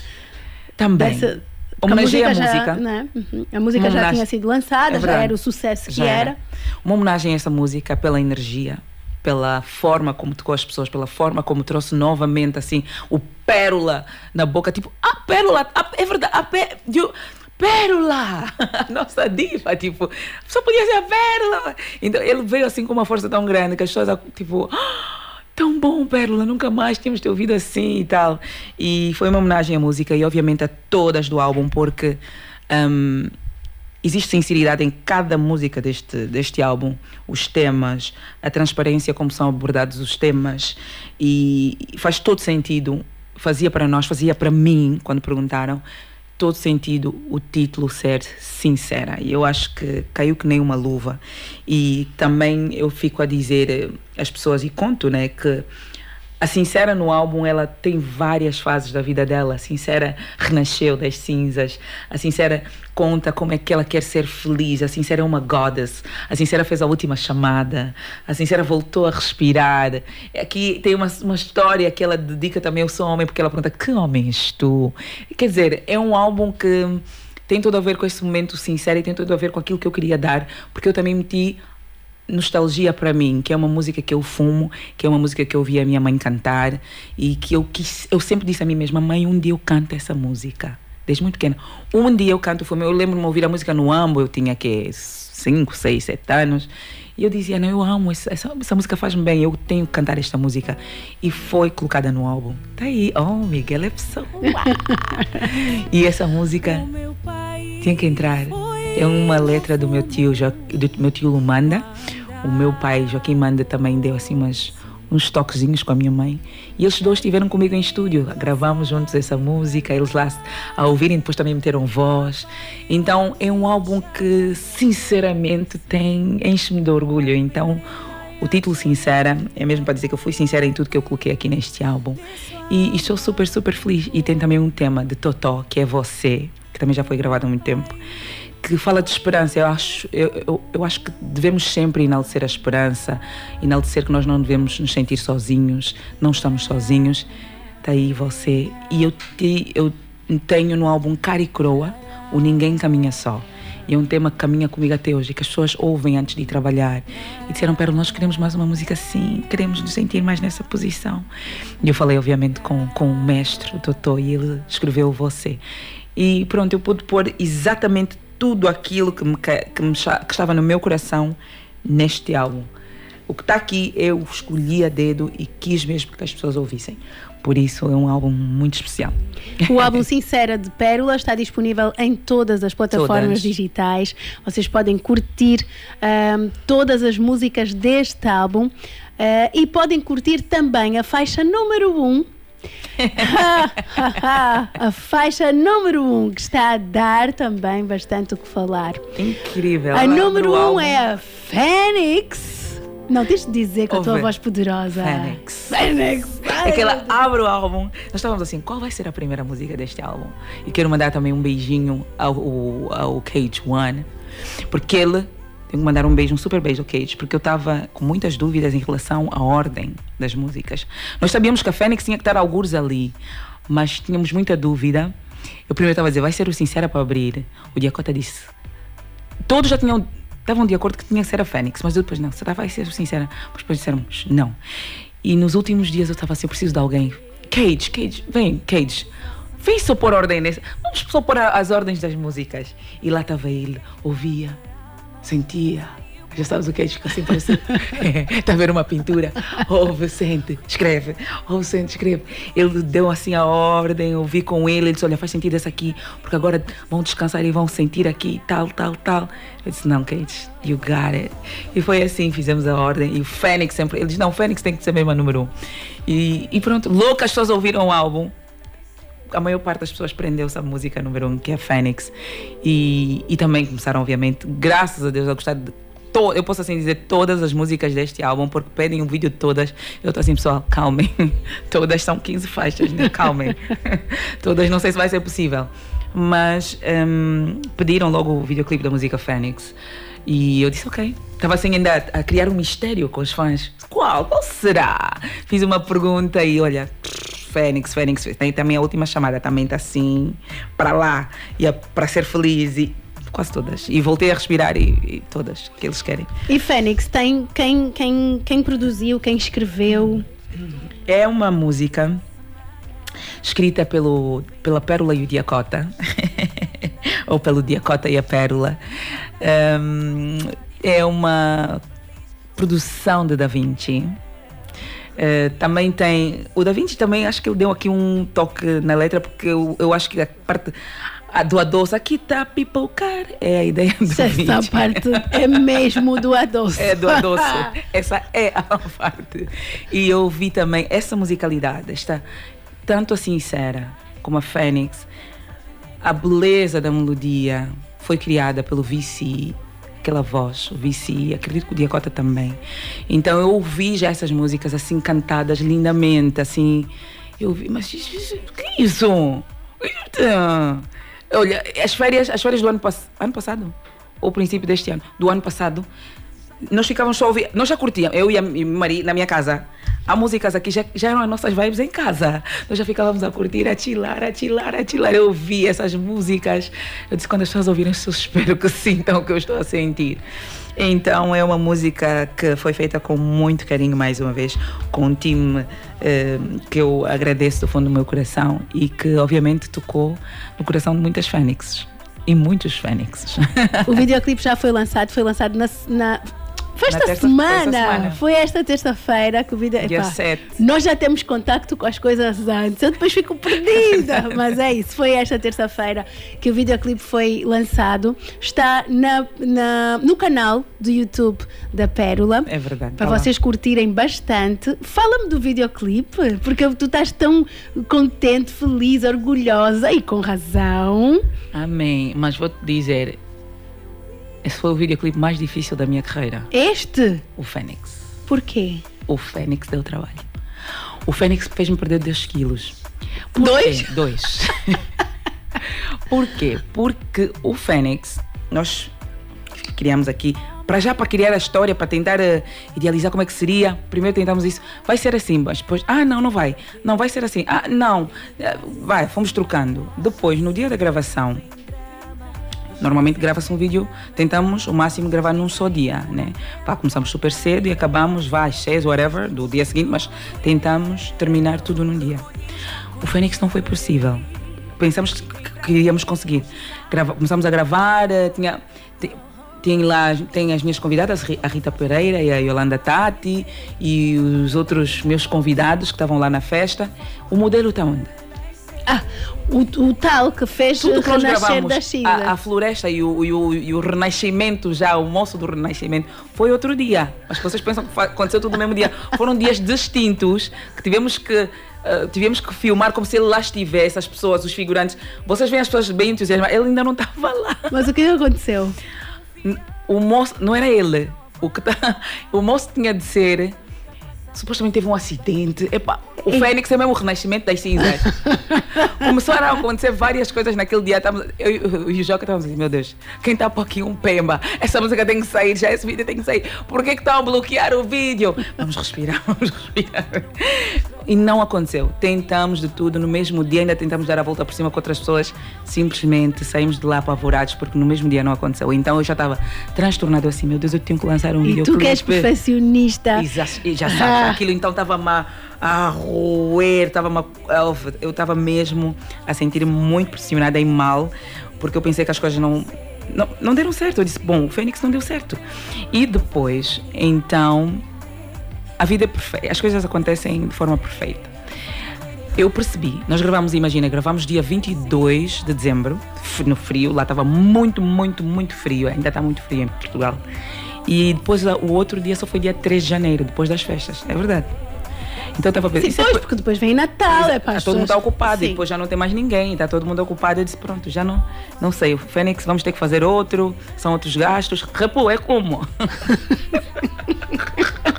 Também. Dessa homenageei a, música. Já, né? uhum. A música já tinha sido lançada, é já era o sucesso que era. era. Uma homenagem a essa música pela energia, pela forma como tocou as pessoas, pela forma como trouxe novamente assim o pérola na boca, tipo, a pérola, a, é verdade, a pé, Pérola! Nossa diva, tipo, só podia ser a Pérola! Então ele veio assim com uma força tão grande que as pessoas, tipo, tão bom, Pérola, nunca mais tínhamos te ouvido assim e tal. E foi uma homenagem à música e, obviamente, a todas do álbum, porque um, existe sinceridade em cada música deste, deste álbum. Os temas, a transparência, como são abordados os temas, e faz todo sentido. Fazia para nós, fazia para mim, quando perguntaram, todo sentido o título ser sincera. E eu acho que caiu que nem uma luva. E também eu fico a dizer às pessoas e conto, né, que a Sincera no álbum, ela tem várias fases da vida dela. A Sincera renasceu das cinzas. A Sincera conta como é que ela quer ser feliz. A Sincera é uma goddess. A Sincera fez a última chamada. A Sincera voltou a respirar. Aqui tem uma, uma história que ela dedica também ao seu homem, porque ela pergunta: Que homem és tu? Quer dizer, é um álbum que tem tudo a ver com esse momento sincero e tem tudo a ver com aquilo que eu queria dar, porque eu também meti nostalgia para mim, que é uma música que eu fumo, que é uma música que eu ouvi a minha mãe cantar e que eu quis, eu sempre disse a mim mesma, mãe, um dia eu canto essa música. Desde muito pequena. Um dia eu canto fumo. Eu lembro-me de ouvir a música no Ambo, eu tinha que 5, 6, 7 anos. E eu dizia, não, eu amo, essa, essa, essa música faz-me bem, eu tenho que cantar esta música. E foi colocada no álbum. Tá aí, oh, Miguel é pessoa. e essa música tinha que entrar. É uma letra do meu tio, do meu tio Lumanda o meu pai, Joaquim Manda, também deu assim umas, uns toquezinhos com a minha mãe. E eles dois estiveram comigo em estúdio. Gravamos juntos essa música, eles lá a ouvirem, depois também meteram voz. Então é um álbum que, sinceramente, tem enche-me de orgulho. Então o título Sincera é mesmo para dizer que eu fui sincera em tudo que eu coloquei aqui neste álbum. E, e estou super, super feliz. E tem também um tema de Totó, que é Você, que também já foi gravado há muito tempo que fala de esperança. Eu acho, eu, eu, eu, acho que devemos sempre enaltecer a esperança, enaltecer que nós não devemos nos sentir sozinhos, não estamos sozinhos. Está aí você. E eu, te, eu tenho no álbum Cara e Croa, o Ninguém Caminha Só. E é um tema que caminha comigo até hoje, que as pessoas ouvem antes de ir trabalhar. E disseram, pero nós queremos mais uma música assim, queremos nos sentir mais nessa posição. E eu falei, obviamente, com, com o mestre, o Totó, e ele escreveu Você. E pronto, eu pude pôr exatamente tudo aquilo que, me, que, me, que estava no meu coração neste álbum. O que está aqui eu escolhi a dedo e quis mesmo que as pessoas ouvissem. Por isso é um álbum muito especial. O álbum Sincera de Pérola está disponível em todas as plataformas todas. digitais. Vocês podem curtir um, todas as músicas deste álbum uh, e podem curtir também a faixa número 1. Um, a faixa número 1 um, que está a dar também bastante o que falar. Incrível. A número 1 um é a Fênix. Não, tens de dizer com a tua voz poderosa. Fênix. Fênix. É que ela abre o álbum. Nós estávamos assim, qual vai ser a primeira música deste álbum? E quero mandar também um beijinho ao, ao, ao Cage One, porque ele tenho que mandar um beijo, um super beijo Kate, porque eu estava com muitas dúvidas em relação à ordem das músicas. Nós sabíamos que a Fênix tinha que estar alguns ali, mas tínhamos muita dúvida. Eu primeiro estava a dizer, vai ser o Sincera para abrir. O Diacota disse. Todos já tinham. Estavam de acordo que tinha que ser a Fênix, mas depois não, será vai ser o Sincera? Mas depois dissermos não. E nos últimos dias eu estava assim, eu preciso de alguém. Cage, Cage, vem, Cage. Vem só pôr ordem nesse. Vamos só pôr as ordens das músicas. E lá estava ele, ouvia sentia. Já sabes o que é? Fica assim parecendo. Está a ver uma pintura? Ouve, sente, escreve. Ouve, sente, escreve. Ele deu assim a ordem, eu vi com ele. Ele disse: Olha, faz sentido essa aqui, porque agora vão descansar e vão sentir aqui, tal, tal, tal. Eu disse: Não, Kate, you got it. E foi assim, fizemos a ordem. E o Fênix sempre. Ele disse: Não, o Fênix tem que ser mesmo a número um. E, e pronto, loucas pessoas ouviram o álbum a maior parte das pessoas prendeu-se à música número um, que é Fênix. E, e também começaram, obviamente, graças a Deus, a gostar de eu posso assim dizer todas as músicas deste álbum, porque pedem um vídeo todas. Eu estou assim, pessoal, calmem. todas são 15 faixas, né? calmem. todas, não sei se vai ser possível. Mas um, pediram logo o videoclipe da música Fênix. E eu disse, ok. Estava assim ainda a, a criar um mistério com os fãs. Qual? Qual será? Fiz uma pergunta e olha Fênix, Fênix, tem também a última chamada, também está assim, para lá, e é para ser feliz, e quase todas. E voltei a respirar e, e, todas que eles querem. E Fênix, tem quem, quem, quem produziu, quem escreveu? É uma música escrita pelo, pela Pérola e o Diacota, ou pelo Diacota e a Pérola. Um, é uma produção de Da Vinci Uh, também tem. O Da Vinci também acho que ele deu aqui um toque na letra, porque eu, eu acho que a parte a do adoço, aqui está pipocar, é a ideia do Essa vídeo. parte é mesmo do adoço. É do adoço. essa é a parte. E eu vi também essa musicalidade, esta tanto a sincera como a Fênix, a beleza da melodia foi criada pelo VC aquela voz, o VC, acredito que o Diacota também. Então eu ouvi já essas músicas assim cantadas lindamente, assim. Eu ouvi, mas que é isso? Olha, as férias, as férias do ano, ano passado, ou princípio deste ano, do ano passado, nós ficávamos só a ouvir, nós já curtíamos, eu e a marido na minha casa, as músicas aqui já, já eram as nossas vibes em casa. Nós já ficávamos a curtir, a chilar, a chilar, a chilar. Eu ouvi essas músicas. Eu disse, quando as pessoas ouvirem, eu espero que sintam o que eu estou a sentir. Então é uma música que foi feita com muito carinho, mais uma vez, com um time eh, que eu agradeço do fundo do meu coração e que obviamente tocou no coração de muitas fênixes. E muitos fênixes. O videoclipe já foi lançado, foi lançado na, na Foi esta terça- semana. foi esta semana. Foi esta terça-feira que o vídeo. Dia epá, sete. Nós já temos contacto com as coisas antes. Eu depois fico perdida. Mas é isso. Foi esta terça-feira que o videoclipe foi lançado. Está na, na- no canal do YouTube da Pérola. É verdade. Para tá lá. vocês curtirem bastante. Fala-me do videoclipe, porque tu estás tão contente, feliz, orgulhosa e com razão. Amém. Mas vou-te dizer, esse foi o videoclipe mais difícil da minha carreira. Este? O Fênix. Porquê? O Fênix deu trabalho. O Fênix fez-me perder 2 quilos. Por Dois? quê? Dois. Por quê? Porque o Fênix, nós criamos aqui, para já para criar a história, para tentar eh, idealizar como é que seria, primeiro tentamos isso, vai ser assim, mas depois, ah, não, não vai, não vai ser assim, ah, não, eh, vai, fomos trocando. Depois, no dia da gravação, Normalmente grava-se um vídeo, tentamos o máximo gravar num só dia, né? Pá, começamos super cedo e acabamos, vai, às seis, whatever, do dia seguinte, mas tentamos terminar tudo num dia. O Fênix não foi possível. Pensamos que iríamos conseguir. Grava, começamos a gravar, eh, tinha, te- tem lá tem as minhas convidadas, a Rita Pereira e a Yolanda Tati e os outros meus convidados que estavam lá na festa. O modelo está onde? Ah, o, o tal que fez tudo que renascer da China. a, a floresta e o, e, o, e o renascimento já, o moço do renascimento, foi outro dia. Mas vocês pensam que aconteceu tudo no mesmo dia. Foram dias distintos que tivemos que. eh, tivemos que filmar como se ele lá estivesse, as pessoas, os figurantes. Vocês veem as pessoas bem entusiasmadas. Ele ainda não estava lá. Mas o que aconteceu? O moço, não era ele. O, que tá, o moço tinha de ser. Supostamente teve um acidente. Epá, o Fênix é mesmo o renascimento das cinzas. Começaram a acontecer várias coisas naquele dia. Eu, e o Joca estávamos assim, meu Deus, quem está por aqui um pemba? Essa música tem que sair, já esse vídeo tem que sair. Por que que estão a bloquear o vídeo? Vamos respirar, vamos respirar. E não aconteceu. Tentamos de tudo no mesmo dia, ainda tentamos dar a volta por cima com outras pessoas. Simplesmente saímos de lá apavorados porque no mesmo dia não aconteceu. Então eu já estava transtornado assim, meu Deus, eu tenho que lançar um E tu que és perfeccionista. E já, e já sabes, aquilo então estava-me a, a roer, estava-me a- eu estava mesmo a sentir-me muito pressionada e mal, porque eu pensei que as coisas não, não, não deram certo. Eu disse, bom, o Fênix não deu certo. E depois, então, a vida é perfeita, as coisas acontecem de forma perfeita. Eu percebi, nós gravamos, imagina, gravamos dia 22 de dezembro, no frio, lá estava muito, muito, muito frio, ainda está muito frio em Portugal. E depois a- o outro dia só foi dia 3 de janeiro, depois das festas, é verdade. Então estava Sim, pensando, isso é pois, coi- porque depois vem Natal, é para Tá todo mundo está ocupado e Sim. depois já não tem mais ninguém, está todo mundo ocupado. Eu disse, pronto, já não, não sei, o Fênix vamos ter que fazer outro, são outros gastos. Repô, é como?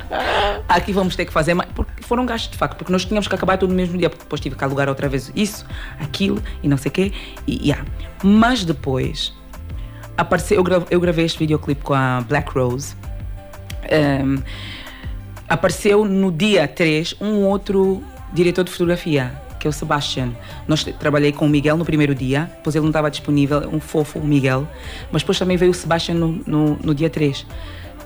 Aqui vamos ter que fazer mais, porque foram gastos de facto, porque nós tínhamos que acabar tudo no mesmo dia, porque depois tive que alugar outra vez isso, aquilo e não sei o quê. E, yeah. Mas depois, apareceu, eu, eu gravei este videoclipe com a Black Rose. Ehm, apareceu no dia 3 um outro diretor de fotografia, que é o Sebastian. Nós trabalhei com o Miguel no primeiro dia, depois ele não estava disponível, um fofo, o Miguel. Mas depois também veio o Sebastian no, no, no dia 3.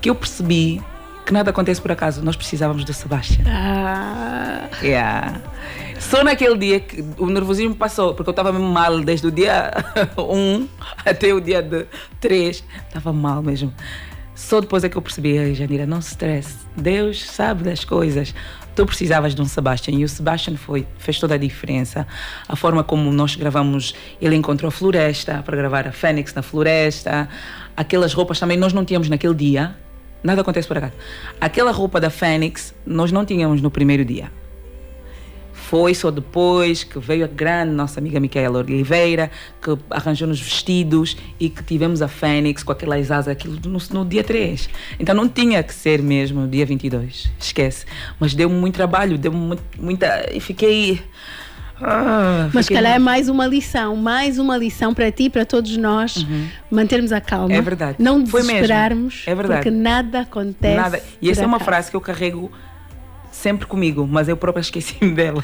Que eu percebi que nada acontece por acaso, nós precisávamos do Sebastian. Ah, Yeah. Só naquele dia que o nervosismo passou, porque eu estava mesmo mal desde o dia 1 até o dia 3. Estava mal mesmo. Só depois é que eu percebi, "Ei, Janira, não se estresse. Deus sabe das coisas. Tu precisavas de um Sebastian e o Sebastian foi, fez toda a diferença. A forma como nós gravamos, ele encontrou a floresta para gravar a Fênix na floresta. Aquelas roupas também nós não tínhamos naquele dia. Nada acontece por acaso. Aquela roupa da Fênix nós não tínhamos no primeiro dia. Foi só depois que veio a grande nossa amiga Micaela Oliveira, que arranjou nos vestidos e que tivemos a Fênix com aquelas asas, aquilo no, no dia 3. Então não tinha que ser mesmo no dia 22, esquece. Mas deu-me muito trabalho, deu-me muita. E fiquei. Ah, mas se fiquei- calhar é mais uma lição, mais uma lição para ti, para todos nós, mantermos a calma. É verdade. Não desesperarmos, É verdade. porque nada acontece. Nada. E essa é uma frase que eu carrego sempre comigo, mas eu própria esqueci-me dela.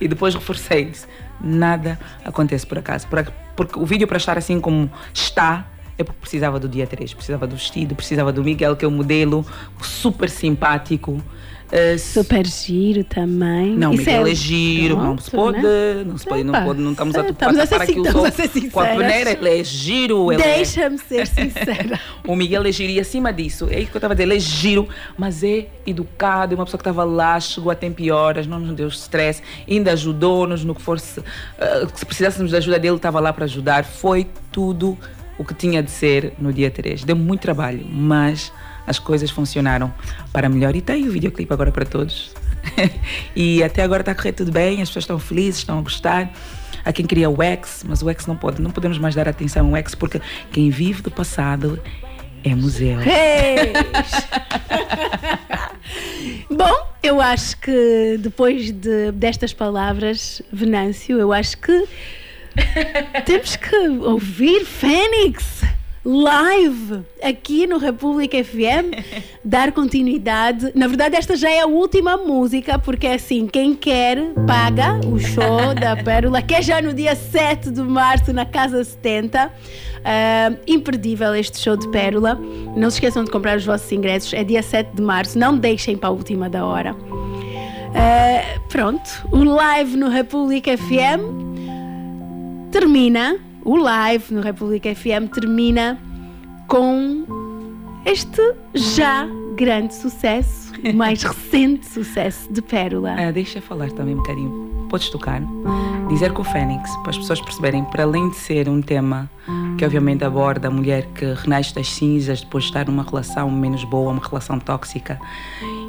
e depois reforcei. Disse, nada acontece por acaso. Por ac- Porque o vídeo para estar assim como está é porque precisava do dia 3, precisava do vestido, precisava do Miguel, que é o modelo super simpático. Uh, Super giro também. Não, Isso Miguel é, giro, não se pode, né? não se pode, não, pode, não estamos a estamos a ser aqui o ser com a peneira, ele é giro, ele é... Deixa-me ser sincera. O Miguel é giro e acima disso, é isso que eu estava a dizer, ele é giro, mas é educado, é uma pessoa que estava lá, chegou a tempo e horas, não nos deu stress, ainda ajudou-nos no que fosse, ah, se precisássemos da ajuda dele, estava lá para ajudar. Foi tudo o que tinha de ser no dia 3. Deu muito trabalho, mas as coisas funcionaram para melhor. E tem o videoclipe agora para todos. e até agora está a correr tudo bem, as pessoas estão felizes, estão a gostar. Há quem queria o ex, mas o ex não pode, não podemos mais dar atenção ao ex porque quem vive do passado é museu. Bom, eu acho que depois de, destas palavras, Venâncio, eu acho que temos que ouvir Fênix live aqui no República FM, dar continuidade. Na verdade, esta já é a última música, porque assim, quem quer paga o show da Pérola, que é já no dia 7 de março na Casa 70. Ah, imperdível este show de Pérola. Não se esqueçam de comprar os vossos ingressos, é dia 7 de março, não deixem para a última da hora. Ah, pronto, o live no República FM termina, o live no República FM termina com este já grande sucesso, o mais recente sucesso de Pérola. Ah, deixa eu falar também um bocadinho. Podes tocar? Dizer que o Fênix, para as pessoas perceberem, para além de ser um tema que obviamente aborda a mulher que renasce das cinzas depois de estar numa relação menos boa, uma relação tóxica,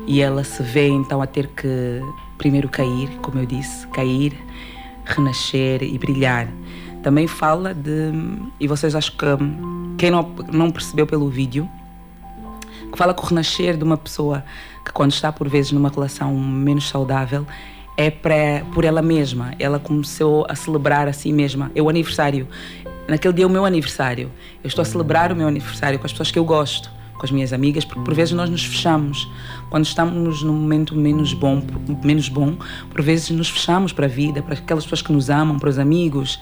e ela se vê então a ter que primeiro cair, como eu disse, cair, renascer e brilhar. Também fala de, e vocês acho que quem não, não percebeu pelo vídeo, que fala que o renascer de uma pessoa que quando está por vezes numa relação menos saudável é pra, por ela mesma. Ela começou a celebrar a si mesma. É o aniversário. Naquele dia é o meu aniversário. Eu estou a celebrar o meu aniversário com as pessoas que eu gosto, com as minhas amigas, porque por vezes nós nos fechamos. Quando estamos num momento menos bom, menos bom, por vezes nos fechamos para a vida, para aquelas pessoas que nos amam, para os amigos.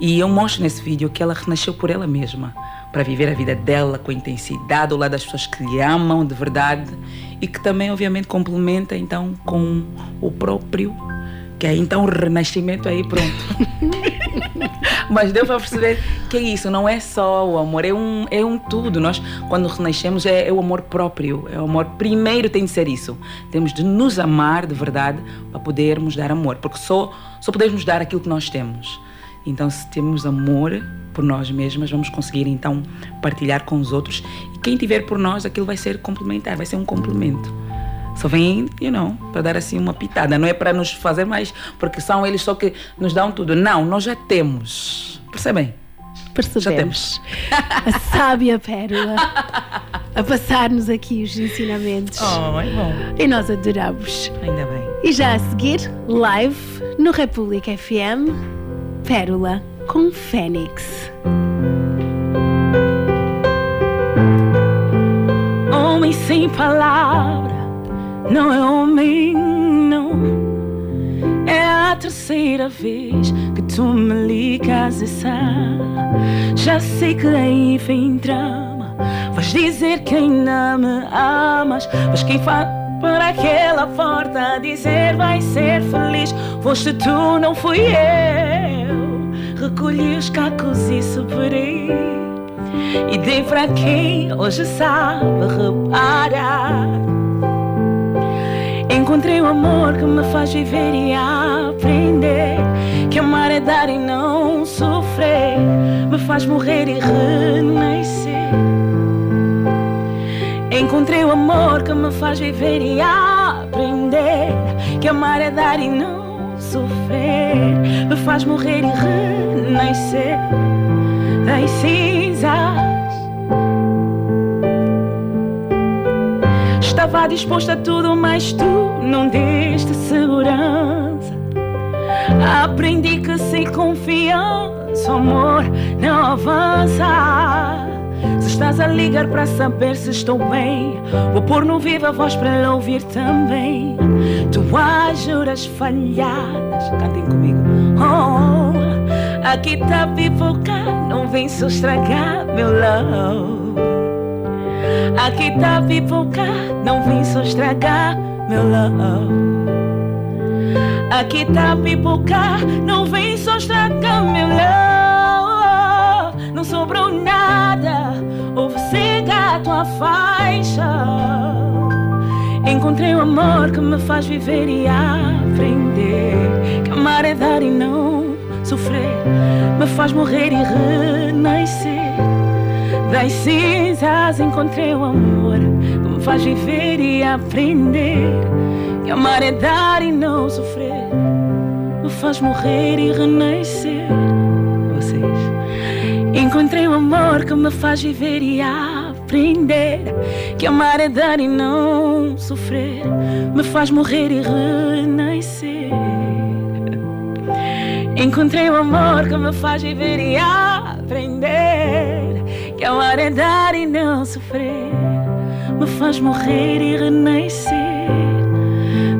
E eu mostro nesse vídeo que ela renasceu por ela mesma, para viver a vida dela com intensidade, ao lado das pessoas que lhe amam de verdade e que também, obviamente, complementa então com o próprio, que é então o renascimento aí pronto. Mas deu para perceber que é isso, não é só o amor, é um, é um tudo. Nós, quando renascemos, é, é o amor próprio, é o amor. Primeiro tem de ser isso. Temos de nos amar de verdade para podermos dar amor, porque só, só podemos dar aquilo que nós temos. Então, se temos amor por nós mesmas, vamos conseguir então partilhar com os outros. E quem tiver por nós, aquilo vai ser complementar, vai ser um complemento. Só vem, you know, para dar assim uma pitada. Não é para nos fazer mais, porque são eles só que nos dão tudo. Não, nós já temos. Percebem? Percebemos a sábia Pérola a passar-nos aqui os ensinamentos. Oh, é bom. E nós adoramos. Ainda bem. E já a seguir, live no República FM, Pérola com Fênix. Homem sem palavra, não é homem, não. É a terceira vez que tu me ligas essa. Já sei que aí vem drama. Vais dizer que ainda me amas, mas quem faz para aquela porta dizer vai ser feliz. Foste tu, não fui eu. Recolhi os cacos e superei. E dei para quem hoje sabe reparar. Encontrei o amor que me faz viver e aprender. Que amar é dar e não sofrer. Me faz morrer e renascer. Encontrei o amor que me faz viver e aprender. Que amar é dar e não sofrer. Me faz morrer e renascer das cinzas. Estava disposta a tudo, mas tu não deste segurança. Aprendi que sem confiança o amor não avança. Se estás a ligar para saber se estou bem, vou pôr no vivo a voz para ela ouvir também. Tuas juras falhadas, cantem comigo. Oh, aqui tá pipoca, não vem só estragar meu love. Aqui tá pipoca, não vem só estragar meu love. Aqui tá pipoca, não vem só estragar meu love. Não sobrou nada, ou você gato a faixa. Encontrei o amor que me faz viver e aprender. Que amar é dar e não sofrer. Me faz morrer e renascer. Das cinzas encontrei o amor que me faz viver e aprender. Que amar é dar e não sofrer. Me faz morrer e renascer. Encontrei o amor que me faz viver e aprender. Que amar é dar e não sofrer. Me faz morrer e renascer. Encontrei o amor que me faz viver e aprender. Que amar é dar e não sofrer. Me faz morrer e renascer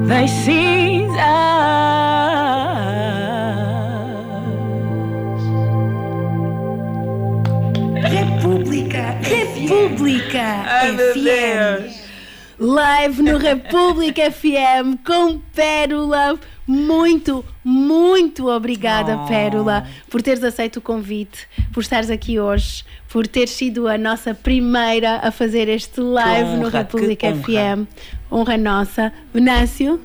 das cinzas. República Ai, FM. Live no República FM com Pérola. Muito, muito obrigada, Oh. Pérola, por teres aceito o convite, por estares aqui hoje, por teres sido a nossa primeira a fazer este live no honra, República que honra. FM. Honra nossa. Venâncio,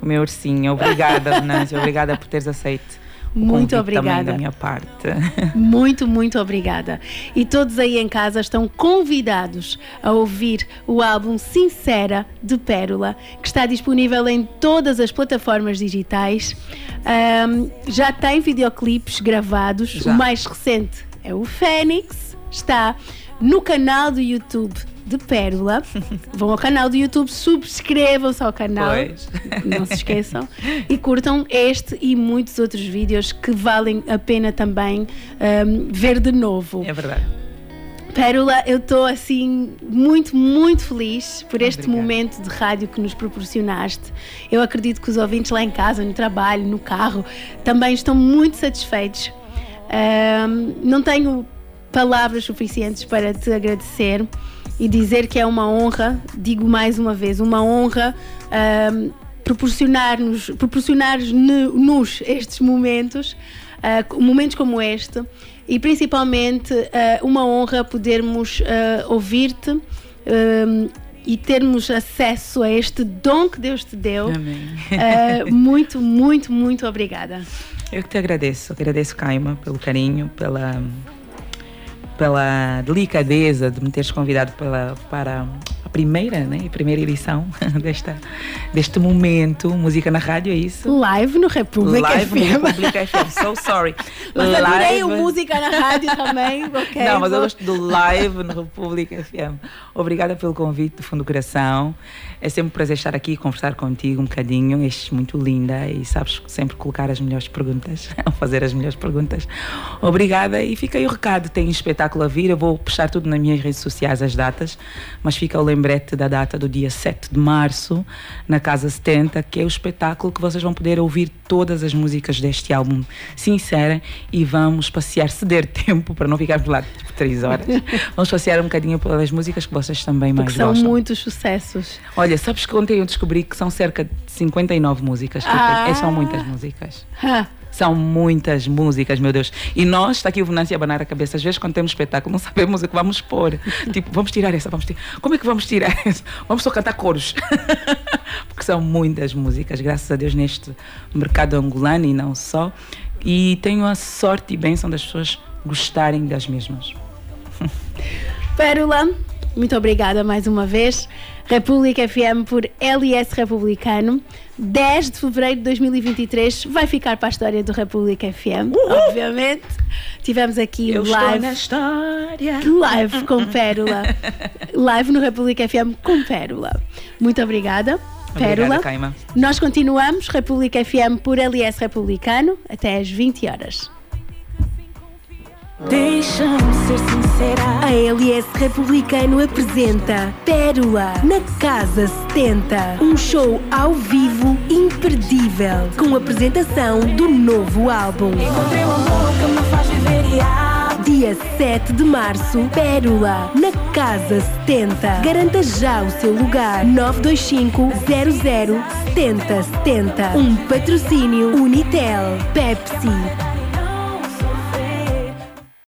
O meu ursinho, obrigada, Venâncio, obrigada por teres aceito. Muito obrigada. da minha parte. Muito, muito obrigada. E todos aí em casa estão convidados a ouvir o álbum Sincera de Pérola, que está disponível em todas as plataformas digitais. Ahm, já tem videoclipes gravados. Já. O mais recente é o Fênix. Está no canal do YouTube de Pérola. Vão ao canal do YouTube, subscrevam-se ao canal. Pois. Não se esqueçam. E curtam este e muitos outros vídeos que valem a pena também ahm, ver de novo. É verdade. Pérola, eu estou assim muito, muito feliz por este Obrigada. momento de rádio que nos proporcionaste. Eu acredito que os ouvintes lá em casa, no trabalho, no carro, também estão muito satisfeitos. Ahm, não tenho palavras suficientes para te agradecer e dizer que é uma honra, digo mais uma vez, uma honra ahm, proporcionar-nos proporcionar-nos estes momentos, ah, momentos como este, e principalmente ah, uma honra podermos ah, ouvir-te e termos acesso a este dom que Deus te deu. Amém. Muito, muito, muito obrigada. Eu que te agradeço, agradeço, Caima, pelo carinho, pela, pela delicadeza de me teres convidado pela, para a primeira, né, a primeira edição desta, deste momento. Música na rádio, é isso? Live no República Live FM. no República FM, so sorry. Mas adorei o Live- música na rádio também, ok? Não, mas eu gosto do live no República FM. Obrigada pelo convite do fundo do coração. É sempre um prazer estar aqui e conversar contigo um bocadinho. És muito linda e sabes sempre colocar as melhores perguntas, fazer as melhores perguntas. Obrigada e fica aí o recado. Tem espetáculo a vir. Eu vou puxar tudo nas minhas redes sociais as datas, mas fica o lembrete da data do dia 7 de março, na Casa 70, que é o espetáculo que vocês vão poder ouvir todas as músicas deste álbum Sincera e vamos passear, se der tempo, para não ficarmos lá por três horas. Vamos passear um bocadinho pelas músicas que vocês também mais Porque são gostam. muitos sucessos. Olha, sabes que ontem eu descobri que são cerca de 59 músicas. Ah. É, são muitas músicas. Ha, São muitas músicas, meu Deus. E nós, está aqui o Venâncio a abanar a cabeça. Às vezes, quando temos espetáculo, não sabemos o que vamos pôr. tipo, vamos tirar essa, vamos tirar. Como é que vamos tirar essa? Vamos só cantar coros. Porque são muitas músicas, graças a Deus, neste mercado angolano e não só. E tenho a sorte e bênção das pessoas gostarem das mesmas. Pérola, muito obrigada mais uma vez. República FM por LS Republicano. 10 de fevereiro de 2023 vai ficar para a história do República FM, obviamente. Tivemos aqui Eu live. Live com Pérola. Live no República FM com Pérola. Muito obrigada, Pérola. Obrigada. Nós continuamos, República FM por LS Republicano, até às 20 horas. Deixa-me ser sincera. A LS Republicano apresenta Pérola na Casa 70. Um show ao vivo imperdível, com apresentação do novo álbum. Encontrei o amor que me faz viver e a Dia 7 de março, Pérola, na Casa 70. Garanta já o seu lugar. 925 00 70 70. Um patrocínio Unitel, Pepsi.